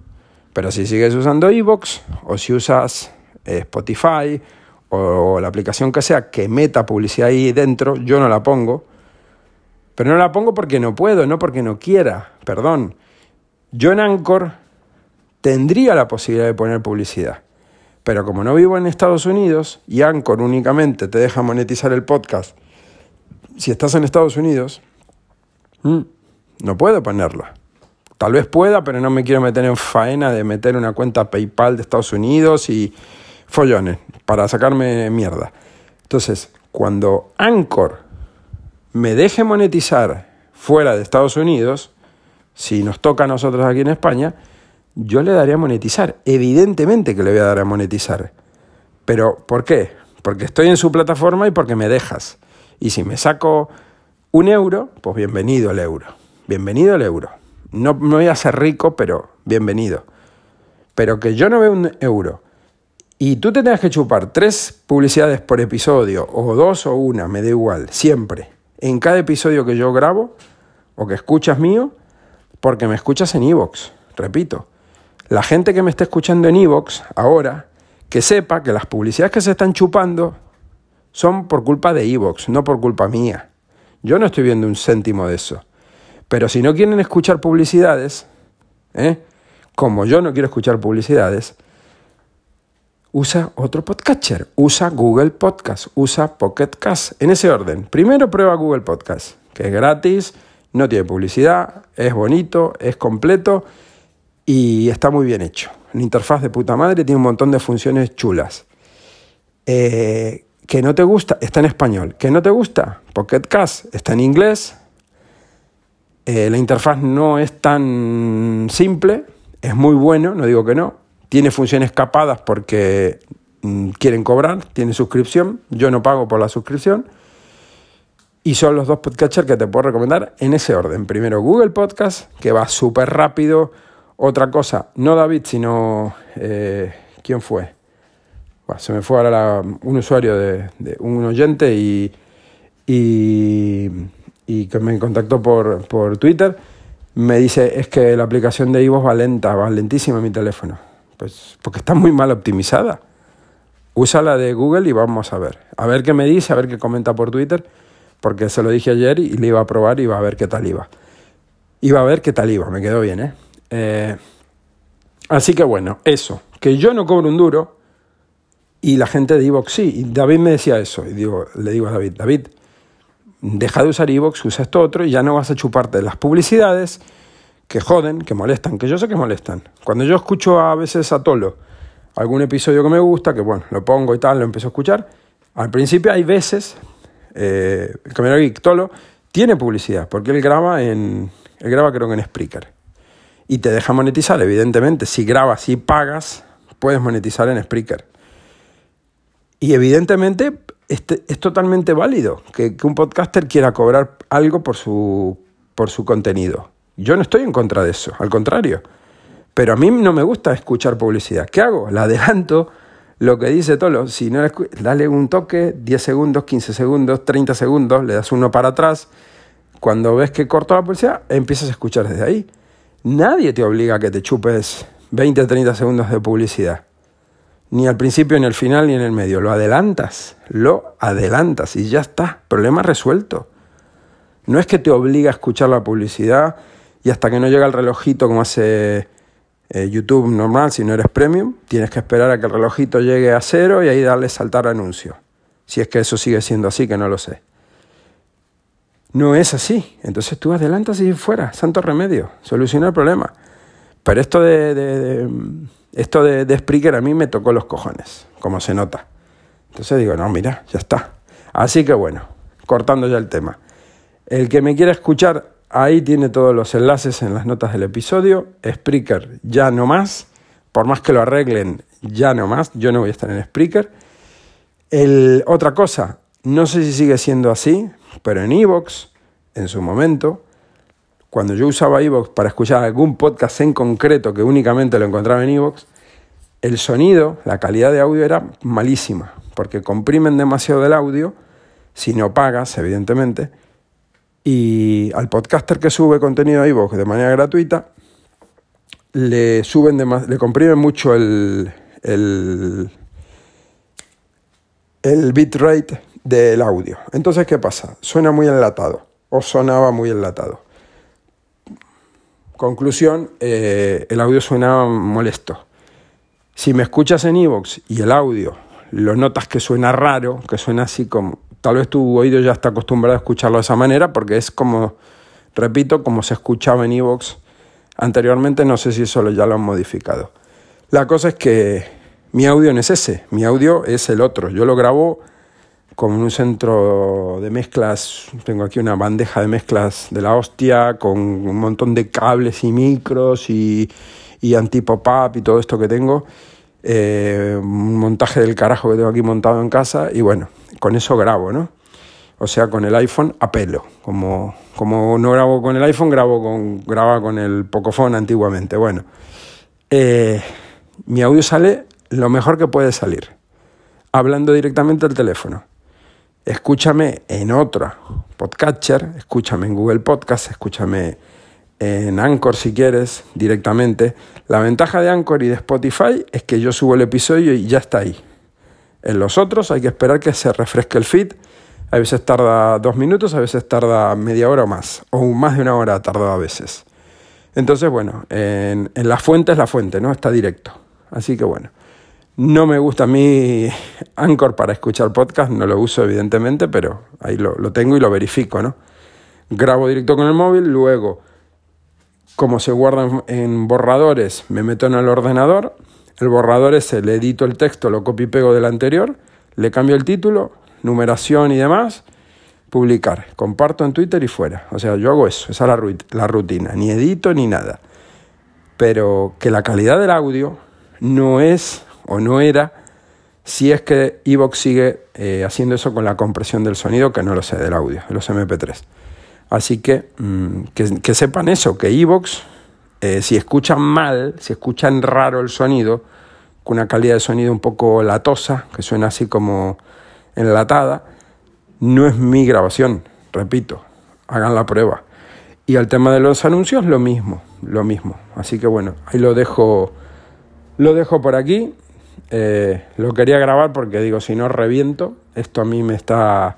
Speaker 1: Pero si sigues usando Evox o si usas Spotify o la aplicación que sea que meta publicidad ahí dentro, yo no la pongo. Pero no la pongo porque no puedo, no porque no quiera, perdón. Yo en Anchor tendría la posibilidad de poner publicidad. Pero como no vivo en Estados Unidos y Anchor únicamente te deja monetizar el podcast, si estás en Estados Unidos, mm, no puedo ponerla. Tal vez pueda, pero no me quiero meter en faena de meter una cuenta PayPal de Estados Unidos y follones para sacarme mierda. Entonces, cuando Anchor me deje monetizar fuera de Estados Unidos, si nos toca a nosotros aquí en España, yo le daría a monetizar. Evidentemente que le voy a dar a monetizar. Pero, ¿por qué? Porque estoy en su plataforma y porque me dejas. Y si me saco un euro, pues bienvenido al euro. Bienvenido al euro. No me voy a ser rico, pero bienvenido. Pero que yo no veo un euro y tú te tengas que chupar tres publicidades por episodio, o dos o una, me da igual, siempre, en cada episodio que yo grabo o que escuchas mío, porque me escuchas en iVoox, repito. La gente que me está escuchando en Evox ahora, que sepa que las publicidades que se están chupando son por culpa de Evox, no por culpa mía. Yo no estoy viendo un céntimo de eso. Pero si no quieren escuchar publicidades, ¿eh? como yo no quiero escuchar publicidades, usa otro podcatcher, usa Google Podcast, usa Pocket Cast, en ese orden. Primero prueba Google Podcast, que es gratis, no tiene publicidad, es bonito, es completo y está muy bien hecho. Una interfaz de puta madre, tiene un montón de funciones chulas. Eh, que no te gusta, está en español. Que no te gusta, Pocket Cast está en inglés. Eh, la interfaz no es tan simple, es muy bueno, no digo que no, tiene funciones capadas porque mm, quieren cobrar, tiene suscripción. Yo no pago por la suscripción. Y son los dos podcatchers que te puedo recomendar en ese orden. Primero Google Podcast, que va súper rápido. Otra cosa, no David, sino... Eh, ¿Quién fue? se me fue ahora un usuario de, un oyente y, que me contactó por, por Twitter. Me dice, es que la aplicación de Ivo va lenta, va lentísima en mi teléfono. Pues porque está muy mal optimizada. Usa la de Google y vamos a ver. A ver qué me dice, a ver qué comenta por Twitter, porque se lo dije ayer y le iba a probar y iba a ver qué tal iba. Iba a ver qué tal iba, me quedó bien, ¿eh? eh así que bueno, eso, que yo no cobro un duro y la gente de Evox sí. Y David me decía eso. Y le digo a David, David, deja de usar Evox, usa esto otro y ya no vas a chuparte las publicidades que joden, que molestan, que yo sé que molestan. Cuando yo escucho a veces a Tolo algún episodio que me gusta, que bueno, lo pongo y tal, lo empiezo a escuchar, al principio hay veces, el Camino Geek Tolo tiene publicidad, porque él graba en, él graba creo que en Spreaker. Y te deja monetizar, evidentemente, si grabas y pagas, puedes monetizar en Spreaker. Y evidentemente este, es totalmente válido que, que, un podcaster quiera cobrar algo por su, por su contenido. Yo no estoy en contra de eso, al contrario. Pero a mí no me gusta escuchar publicidad. ¿Qué hago? La adelanto lo que dice Tolo. Si no dale un toque, 10 segundos, 15 segundos, 30 segundos, le das uno para atrás. Cuando ves que cortó la publicidad, empiezas a escuchar desde ahí. Nadie te obliga a que te chupes 20, 30 segundos de publicidad. Ni al principio, ni al final, ni en el medio. Lo adelantas, lo adelantas y ya está. Problema resuelto. No es que te obliga a escuchar la publicidad y hasta que no llega el relojito como hace eh, YouTube normal, si no eres premium, tienes que esperar a que el relojito llegue a cero y ahí darle saltar anuncio. Si es que eso sigue siendo así, que no lo sé. No es así. Entonces tú adelantas y fuera, santo remedio, soluciona el problema. Pero esto de, esto de, de Spreaker a mí me tocó los cojones, como se nota. Entonces digo, no, mira, ya está. Así que bueno, cortando ya el tema. El que me quiera escuchar Ahí tiene todos los enlaces en las notas del episodio. Spreaker ya no más. Por más que lo arreglen, ya no más. Yo no voy a estar en Spreaker. El, otra cosa, no sé si sigue siendo así, pero en Evox, en su momento, cuando yo usaba Evox para escuchar algún podcast en concreto que únicamente lo encontraba en Evox, el sonido, la calidad de audio era malísima, porque comprimen demasiado el audio, si no pagas, evidentemente, y al podcaster que sube contenido a iVoox de manera gratuita, le suben le comprimen mucho el, el, bitrate del audio. Entonces, ¿qué pasa? Suena muy enlatado, o sonaba muy enlatado. Conclusión, eh, el audio suena molesto. Si me escuchas en iVoox y el audio lo notas que suena raro, que suena así como, tal vez tu oído ya está acostumbrado a escucharlo de esa manera, porque es como, repito, como se escuchaba en Evox anteriormente, no sé si eso ya lo han modificado. La cosa es que mi audio no es ese, mi audio es el otro. Yo lo grabo con un centro de mezclas, tengo aquí una bandeja de mezclas de la hostia, con un montón de cables y micros y, y anti-pop-up y todo esto que tengo. Eh, un montaje del carajo que tengo aquí montado en casa y bueno, con eso grabo, ¿no? O sea, con el iPhone a pelo. Como, como no grabo con el iPhone, grabo con, graba con el Pocophone antiguamente. Bueno, eh, mi audio sale lo mejor que puede salir, hablando directamente al teléfono. Escúchame en otra podcatcher, escúchame en Google Podcast, escúchame en Anchor si quieres directamente. La ventaja de Anchor y de Spotify es que yo subo el episodio y ya está ahí. En los otros hay que esperar que se refresque el feed. A veces tarda dos minutos, a veces tarda media hora o más, o más de una hora tarda a veces. Entonces, bueno, en, la fuente es la fuente, ¿no? Está directo. Así que bueno, no me gusta a mí Anchor para escuchar podcast, no lo uso evidentemente, pero ahí lo, lo tengo y lo verifico, ¿no? Grabo directo con el móvil, luego como se guardan en borradores, me meto en el ordenador, el borrador ese le edito el texto, lo copio y pego del anterior, le cambio el título, numeración y demás, publicar, comparto en Twitter y fuera. O sea, yo hago eso, esa es la, rutina, ni edito ni nada. Pero que la calidad del audio no es o no era si es que Evox sigue eh, haciendo eso con la compresión del sonido, que no lo sé, del audio, los MP3. Así que, mm, que, sepan eso, que Evox, eh, si escuchan mal, si escuchan raro el sonido, con una calidad de sonido un poco latosa, que suena así como enlatada, no es mi grabación, repito, hagan la prueba. Y al tema de los anuncios, lo mismo, lo mismo. Así que bueno, ahí lo dejo, lo dejo por aquí. Eh, lo quería grabar porque digo, si no reviento, esto a mí me está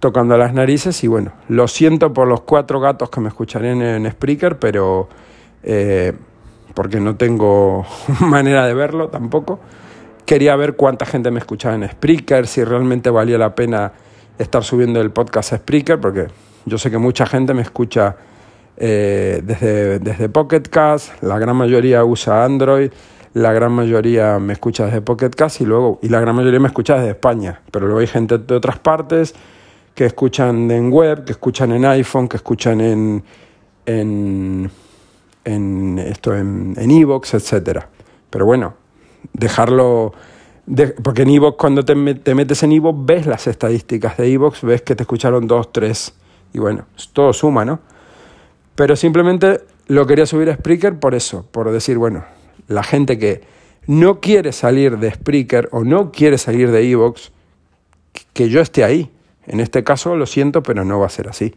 Speaker 1: tocando las narices y bueno, lo siento por los cuatro gatos que me escucharían en Spreaker, pero eh, porque no tengo manera de verlo tampoco. Quería ver cuánta gente me escuchaba en Spreaker, si realmente valía la pena estar subiendo el podcast a Spreaker, porque yo sé que mucha gente me escucha eh, desde, desde Pocket Cast, la gran mayoría usa Android, la gran mayoría me escucha desde Pocket Cast y luego, y la gran mayoría me escucha desde España, pero luego hay gente de otras partes que escuchan en web, que escuchan en iPhone, que escuchan en en, en esto en en Evox, etcétera. Pero bueno, dejarlo porque en Evox cuando te, te, metes en Evox ves las estadísticas de Evox, ves que te escucharon dos, tres y bueno, todo suma, ¿no? Pero simplemente lo quería subir a Spreaker por eso, por decir, bueno, la gente que no quiere salir de Spreaker o no quiere salir de Evox, que yo esté ahí, en este caso lo siento, pero no va a ser así.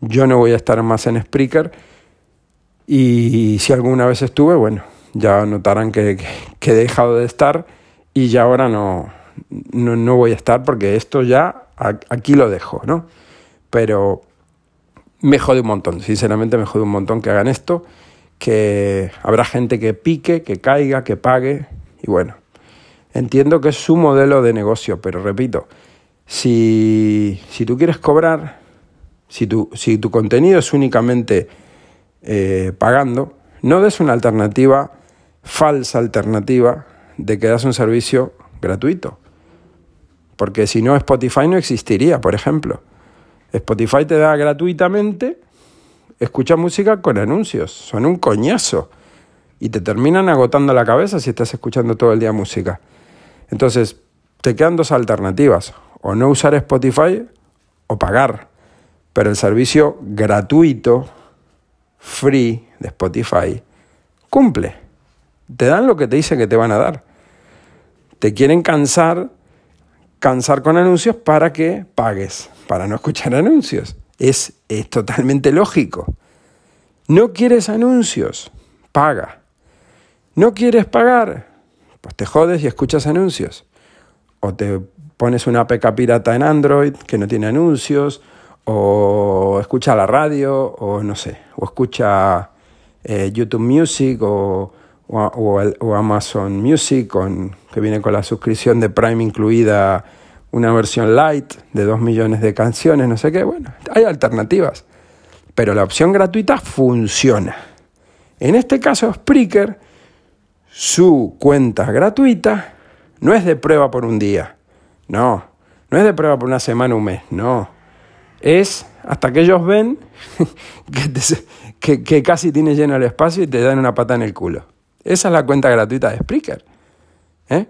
Speaker 1: Yo no voy a estar más en Spreaker y si alguna vez estuve, bueno, ya notarán que, he dejado de estar y ya ahora no, no, voy a estar porque esto ya aquí lo dejo, ¿no? Pero me jode un montón, sinceramente me jode un montón que hagan esto, que habrá gente que pique, que caiga, que pague y bueno, entiendo que es su modelo de negocio, pero repito, si, si tú quieres cobrar, si tu, si tu contenido es únicamente eh, pagando, no des una alternativa, falsa alternativa, de que das un servicio gratuito. Porque si no, Spotify no existiría, por ejemplo. Spotify te da gratuitamente, escucha música con anuncios, son un coñazo. Y te terminan agotando la cabeza si estás escuchando todo el día música. Entonces, te quedan dos alternativas o no usar Spotify o pagar. Pero el servicio gratuito, free de Spotify, cumple. Te dan lo que te dicen que te van a dar. Te quieren cansar, cansar con anuncios para que pagues, para no escuchar anuncios. Es, es totalmente lógico. No quieres anuncios, paga. No quieres pagar, pues te jodes y escuchas anuncios. O te pones una APK pirata en Android que no tiene anuncios, o escucha la radio, o no sé, o escucha eh, YouTube Music o, o, Amazon Music, con, que viene con la suscripción de Prime incluida una versión light de 2 millones de canciones, no sé qué. Bueno, hay alternativas, pero la opción gratuita funciona. En este caso, Spreaker, su cuenta gratuita no es de prueba por un día no, no es de prueba por una semana, un mes, no. Es hasta que ellos ven que, casi tienes lleno el espacio y te dan una pata en el culo. Esa es la cuenta gratuita de Spreaker. ¿eh?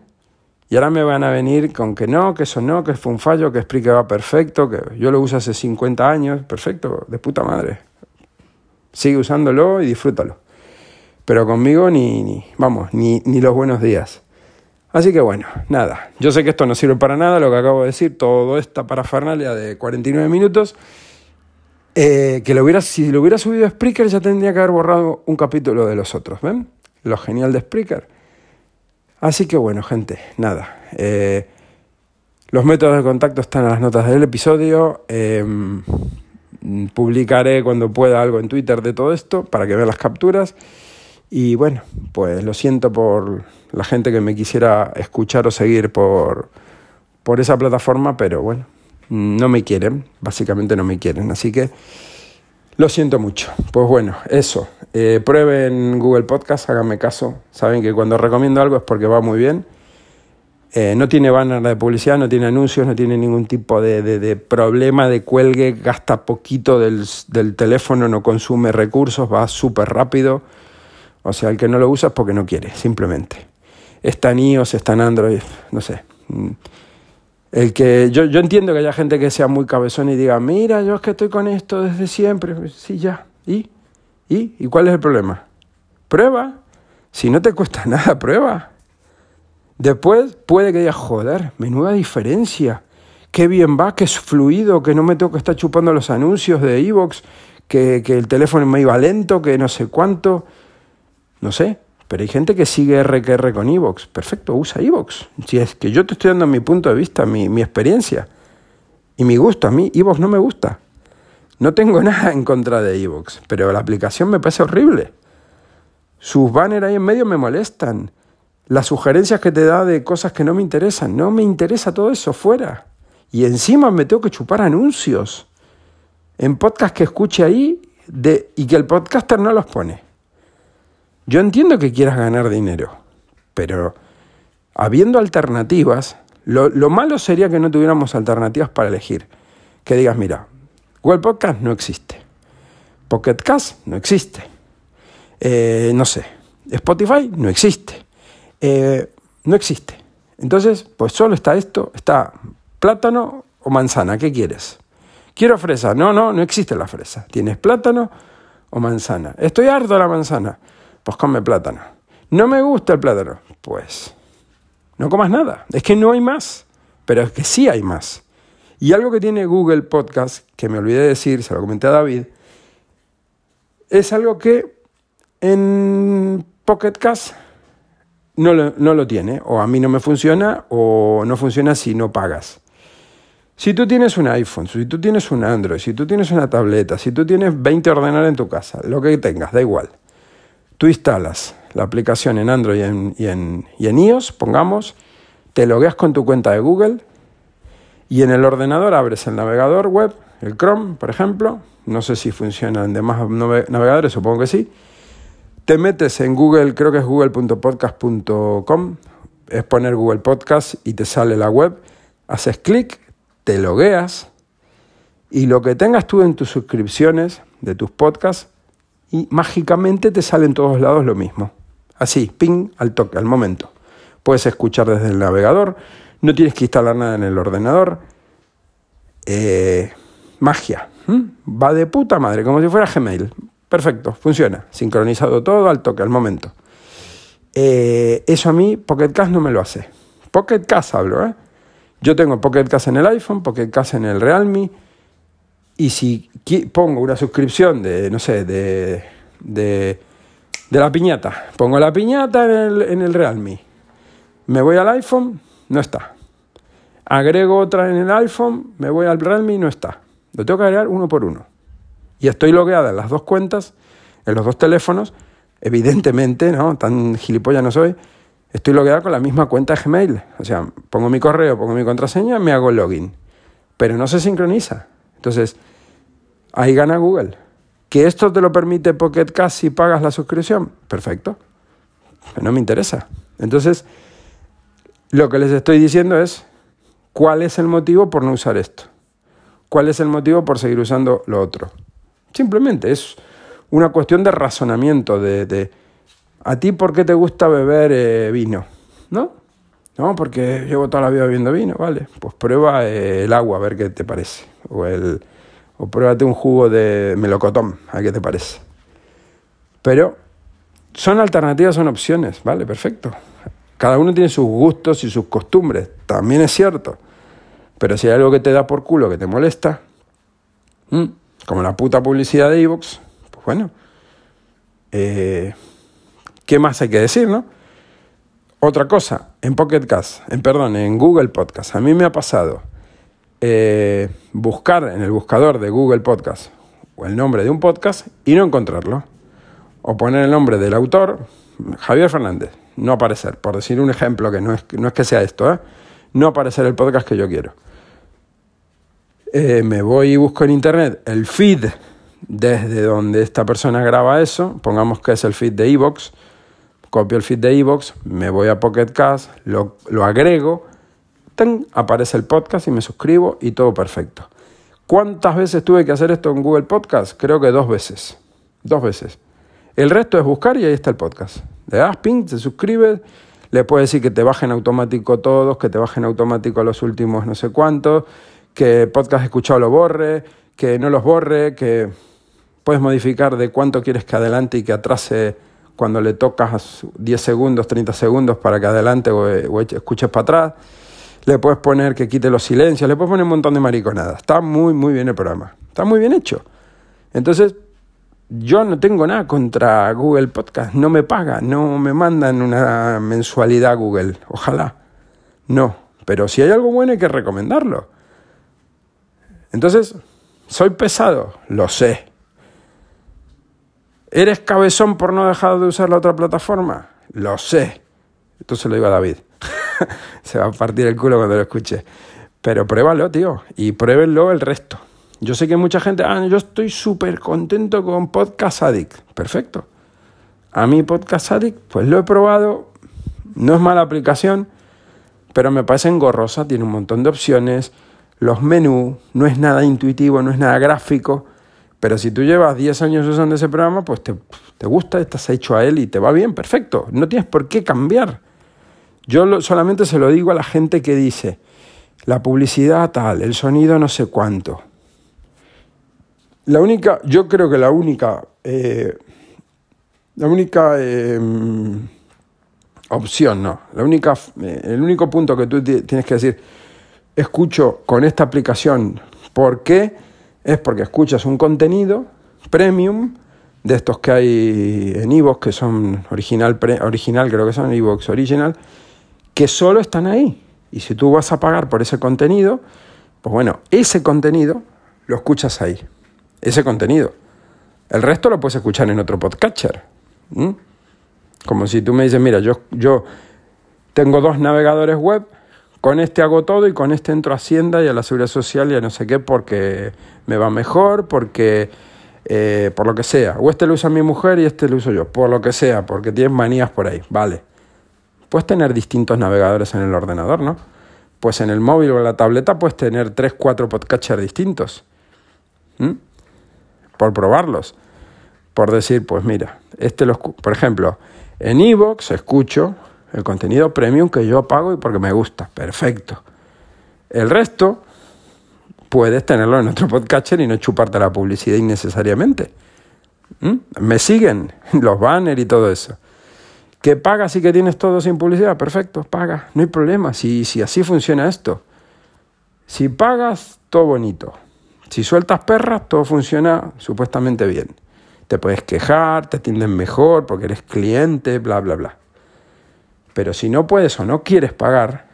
Speaker 1: Y ahora me van a venir con que no, que eso no, que fue un fallo, que Spreaker va perfecto, que yo lo uso hace 50 años, perfecto, de puta madre. Sigue usándolo y disfrútalo. Pero conmigo ni, ni vamos, ni los buenos días. Así que bueno, nada, yo sé que esto no sirve para nada, lo que acabo de decir, todo esta parafernalia de 49 minutos. Eh, que hubiera, si lo hubiera subido a Spreaker ya tendría que haber borrado un capítulo de los otros, ¿ven? Lo genial de Spreaker. Así que bueno, gente, nada. Eh, los métodos de contacto están en las notas del episodio. Em, publicaré cuando pueda algo en Twitter de todo esto para que vean las capturas. Y bueno, pues lo siento por la gente que me quisiera escuchar o seguir por, por esa plataforma, pero bueno, no me quieren, básicamente no me quieren. Así que lo siento mucho. Pues bueno, eso. Eh, prueben Google Podcast, háganme caso. Saben que cuando recomiendo algo es porque va muy bien. Eh, no tiene banner de publicidad, no tiene anuncios, no tiene ningún tipo de, problema de cuelgue, gasta poquito del, del teléfono, no consume recursos, va súper rápido. O sea, el que no lo usa es porque no quiere, simplemente. Está en iOS, está en Android, no sé. El que yo, yo entiendo que haya gente que sea muy cabezón y diga, mira, yo es que estoy con esto desde siempre. Sí, ya. ¿Y? ¿Y? ¿Y cuál es el problema? Prueba. Si no te cuesta nada, prueba. Después puede que digas, joder, menuda diferencia. Qué bien va, que es fluido, que no me tengo que estar chupando los anuncios de Evox, que, que el teléfono me iba lento, que no sé cuánto. No sé. Pero hay gente que sigue RQR con Evox. Perfecto, usa Evox. Si es que yo te estoy dando mi punto de vista, mi, experiencia y mi gusto. A mí Evox no me gusta. No tengo nada en contra de Evox, pero la aplicación me parece horrible. Sus banners ahí en medio me molestan. Las sugerencias que te da de cosas que no me interesan. No me interesa todo eso, fuera. Y encima me tengo que chupar anuncios en podcast que escuche ahí y que el podcaster no los pone. Yo entiendo que quieras ganar dinero, pero habiendo alternativas, lo, malo sería que no tuviéramos alternativas para elegir. Que digas, mira, Google Podcast no existe. Pocket Cast no existe. Eh, no sé. Spotify no existe. Eh, no existe. Entonces, pues solo está esto, está plátano o manzana, ¿qué quieres? Quiero fresa. No, no, no existe la fresa. Tienes plátano o manzana. Estoy harto de la manzana pues come plátano. No me gusta el plátano, pues no comas nada. Es que no hay más, pero es que sí hay más. Y algo que tiene Google Podcast, que me olvidé de decir, se lo comenté a David, es algo que en Pocket Cast no lo, no lo tiene, o a mí no me funciona, o no funciona si no pagas. Si tú tienes un iPhone, si tú tienes un Android, si tú tienes una tableta, si tú tienes 20 ordenadores en tu casa, lo que tengas, da igual. Tú instalas la aplicación en Android y en, iOS, pongamos, te logueas con tu cuenta de Google y en el ordenador abres el navegador web, el Chrome, por ejemplo, no sé si funciona en demás navegadores, supongo que sí. Te metes en Google, creo que es google.podcast.com, es poner Google Podcast y te sale la web, haces clic, te logueas y lo que tengas tú en tus suscripciones de tus podcasts y mágicamente te sale en todos lados lo mismo. Así, ping, al toque, al momento. Puedes escuchar desde el navegador, no tienes que instalar nada en el ordenador. Eh, magia. Va de puta madre, como si fuera Gmail. Perfecto, funciona. Sincronizado todo al toque, al momento. Eh, eso a mí Pocket Cast no me lo hace. Pocket Cast hablo, ¿eh? Yo tengo Pocket Cast en el iPhone, Pocket Cast en el Realme, y si pongo una suscripción de, no sé, de, de, la piñata, pongo la piñata en el, en el Realme, me voy al iPhone, no está. Agrego otra en el iPhone, me voy al Realme, no está. Lo tengo que agregar uno por uno. Y estoy logueada en las dos cuentas, en los dos teléfonos. Evidentemente, ¿no? Tan gilipollas no soy. Estoy logueada con la misma cuenta de Gmail. O sea, pongo mi correo, pongo mi contraseña, me hago el login. Pero no se sincroniza. Entonces, Ahí gana Google. ¿Que esto te lo permite Pocket Cast si pagas la suscripción? Perfecto. Pero no me interesa. Entonces, lo que les estoy diciendo es cuál es el motivo por no usar esto. ¿Cuál es el motivo por seguir usando lo otro? Simplemente es una cuestión de razonamiento, de, ¿a ti por qué te gusta beber eh, vino? ¿No? No, porque llevo toda la vida bebiendo vino, ¿vale? Pues prueba eh, el agua a ver qué te parece. O el, o pruébate un jugo de melocotón, ¿a qué te parece? Pero son alternativas, son opciones, ¿vale? Perfecto. Cada uno tiene sus gustos y sus costumbres, también es cierto. Pero si hay algo que te da por culo, que te molesta, como la puta publicidad de Evox, pues bueno, eh, ¿qué más hay que decir, no? Otra cosa, en Pocket Cast, en, perdón, en Google Podcast, a mí me ha pasado eh, buscar en el buscador de Google Podcast o el nombre de un podcast y no encontrarlo. O poner el nombre del autor, Javier Fernández, no aparecer, por decir un ejemplo que no es, no es que sea esto, ¿eh? no aparecer el podcast que yo quiero. Eh, me voy y busco en internet el feed desde donde esta persona graba eso, pongamos que es el feed de Evox, copio el feed de Evox, me voy a Pocket Cast, lo, lo agrego, aparece el podcast y me suscribo y todo perfecto. ¿Cuántas veces tuve que hacer esto en Google Podcast? Creo que dos veces. Dos veces. El resto es buscar y ahí está el podcast. Le das ping, te suscribes, le puedes decir que te bajen automático todos, que te bajen automático los últimos no sé cuántos, que podcast escuchado lo borre, que no los borre, que puedes modificar de cuánto quieres que adelante y que atrase cuando le tocas 10 segundos, 30 segundos para que adelante o, o escuches para atrás. Le puedes poner que quite los silencios, le puedes poner un montón de mariconadas. Está muy, muy bien el programa. Está muy bien hecho. Entonces, yo no tengo nada contra Google Podcast. No me paga, no me mandan una mensualidad Google. Ojalá. No. Pero si hay algo bueno hay que recomendarlo. Entonces, soy pesado, lo sé. ¿Eres cabezón por no dejar de usar la otra plataforma? Lo sé. Entonces lo digo a David. Se va a partir el culo cuando lo escuche. Pero pruébalo, tío, y pruébenlo el resto. Yo sé que mucha gente, ah, yo estoy súper contento con Podcast Addict. Perfecto. A mí Podcast Addict, pues lo he probado, no es mala aplicación, pero me parece engorrosa, tiene un montón de opciones, los menús, no es nada intuitivo, no es nada gráfico, pero si tú llevas 10 años usando ese programa, pues te, te gusta, estás hecho a él y te va bien, perfecto, no tienes por qué cambiar. Yo solamente se lo digo a la gente que dice, la publicidad tal, el sonido no sé cuánto. La única, yo creo que la única, eh, la única em, opción, no, la única, eh, el único punto que tú tienes que decir, escucho con esta aplicación, ¿por qué? Es porque escuchas un contenido premium de estos que hay en Evox, que son original, original creo que son Evox Original, que solo están ahí. Y si tú vas a pagar por ese contenido, pues bueno, ese contenido lo escuchas ahí. Ese contenido. El resto lo puedes escuchar en otro podcatcher. Como si tú me dices, mira, yo, yo tengo dos navegadores web, con este hago todo y con este entro a Hacienda y a la Seguridad Social y a no sé qué porque me va mejor, porque eh, por lo que sea. O este lo usa mi mujer y este lo uso yo, por lo que sea, porque tienes manías por ahí. Vale. Puedes tener distintos navegadores en el ordenador, ¿no? Pues en el móvil o en la tableta puedes tener 3, 4 podcatchers distintos. Por probarlos. Por decir, pues mira, este los, por ejemplo, en Evox escucho el contenido premium que yo pago y porque me gusta. Perfecto. El resto puedes tenerlo en otro podcatcher y no chuparte la publicidad innecesariamente. ¿Me siguen? Los banners y todo eso. ¿Que pagas y que tienes todo sin publicidad? Perfecto, paga, no hay problema, si, si así funciona esto. Si pagas, todo bonito. Si sueltas perras, todo funciona supuestamente bien. Te puedes quejar, te atienden mejor porque eres cliente, bla, bla, bla. Pero si no puedes o no quieres pagar,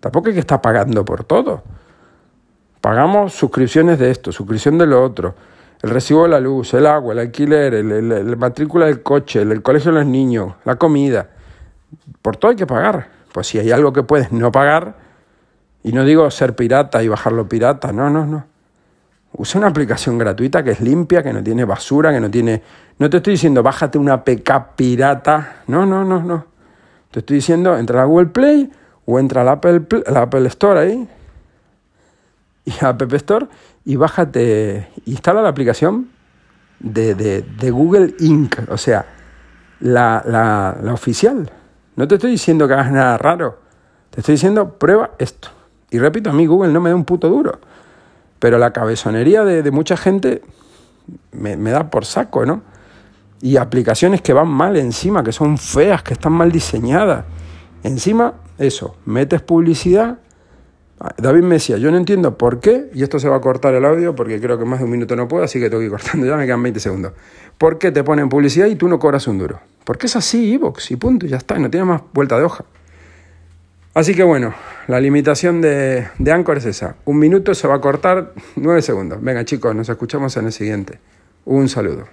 Speaker 1: tampoco hay que estar pagando por todo. Pagamos suscripciones de esto, suscripción de lo otro el recibo de la luz, el agua, el alquiler, el, matrícula del coche, el, colegio de los niños, la comida. Por todo hay que pagar. Pues si hay algo que puedes no pagar, y no digo ser pirata y bajarlo pirata, no, no, no. Usa una aplicación gratuita que es limpia, que no tiene basura, que no tiene... No te estoy diciendo bájate una PK pirata. No, no, no, no. Te estoy diciendo entra a Google Play o entra a la Apple, la Apple Store ahí y a App Store y bájate, instala la aplicación de, de, Google Inc., o sea, la, la, la, oficial. No te estoy diciendo que hagas nada raro, te estoy diciendo prueba esto. Y repito, a mí Google no me da un puto duro, pero la cabezonería de, de mucha gente me, me da por saco, ¿no? Y aplicaciones que van mal encima, que son feas, que están mal diseñadas. Encima, eso, metes publicidad David me decía, yo no entiendo por qué, y esto se va a cortar el audio porque creo que más de un minuto no puedo, así que tengo que ir cortando, ya me quedan 20 segundos. ¿Por qué te ponen publicidad y tú no cobras un duro? Porque es así, Evox, y punto, ya está, no tiene más vuelta de hoja. Así que bueno, la limitación de, de Anchor es esa. Un minuto se va a cortar 9 segundos. Venga chicos, nos escuchamos en el siguiente. Un saludo.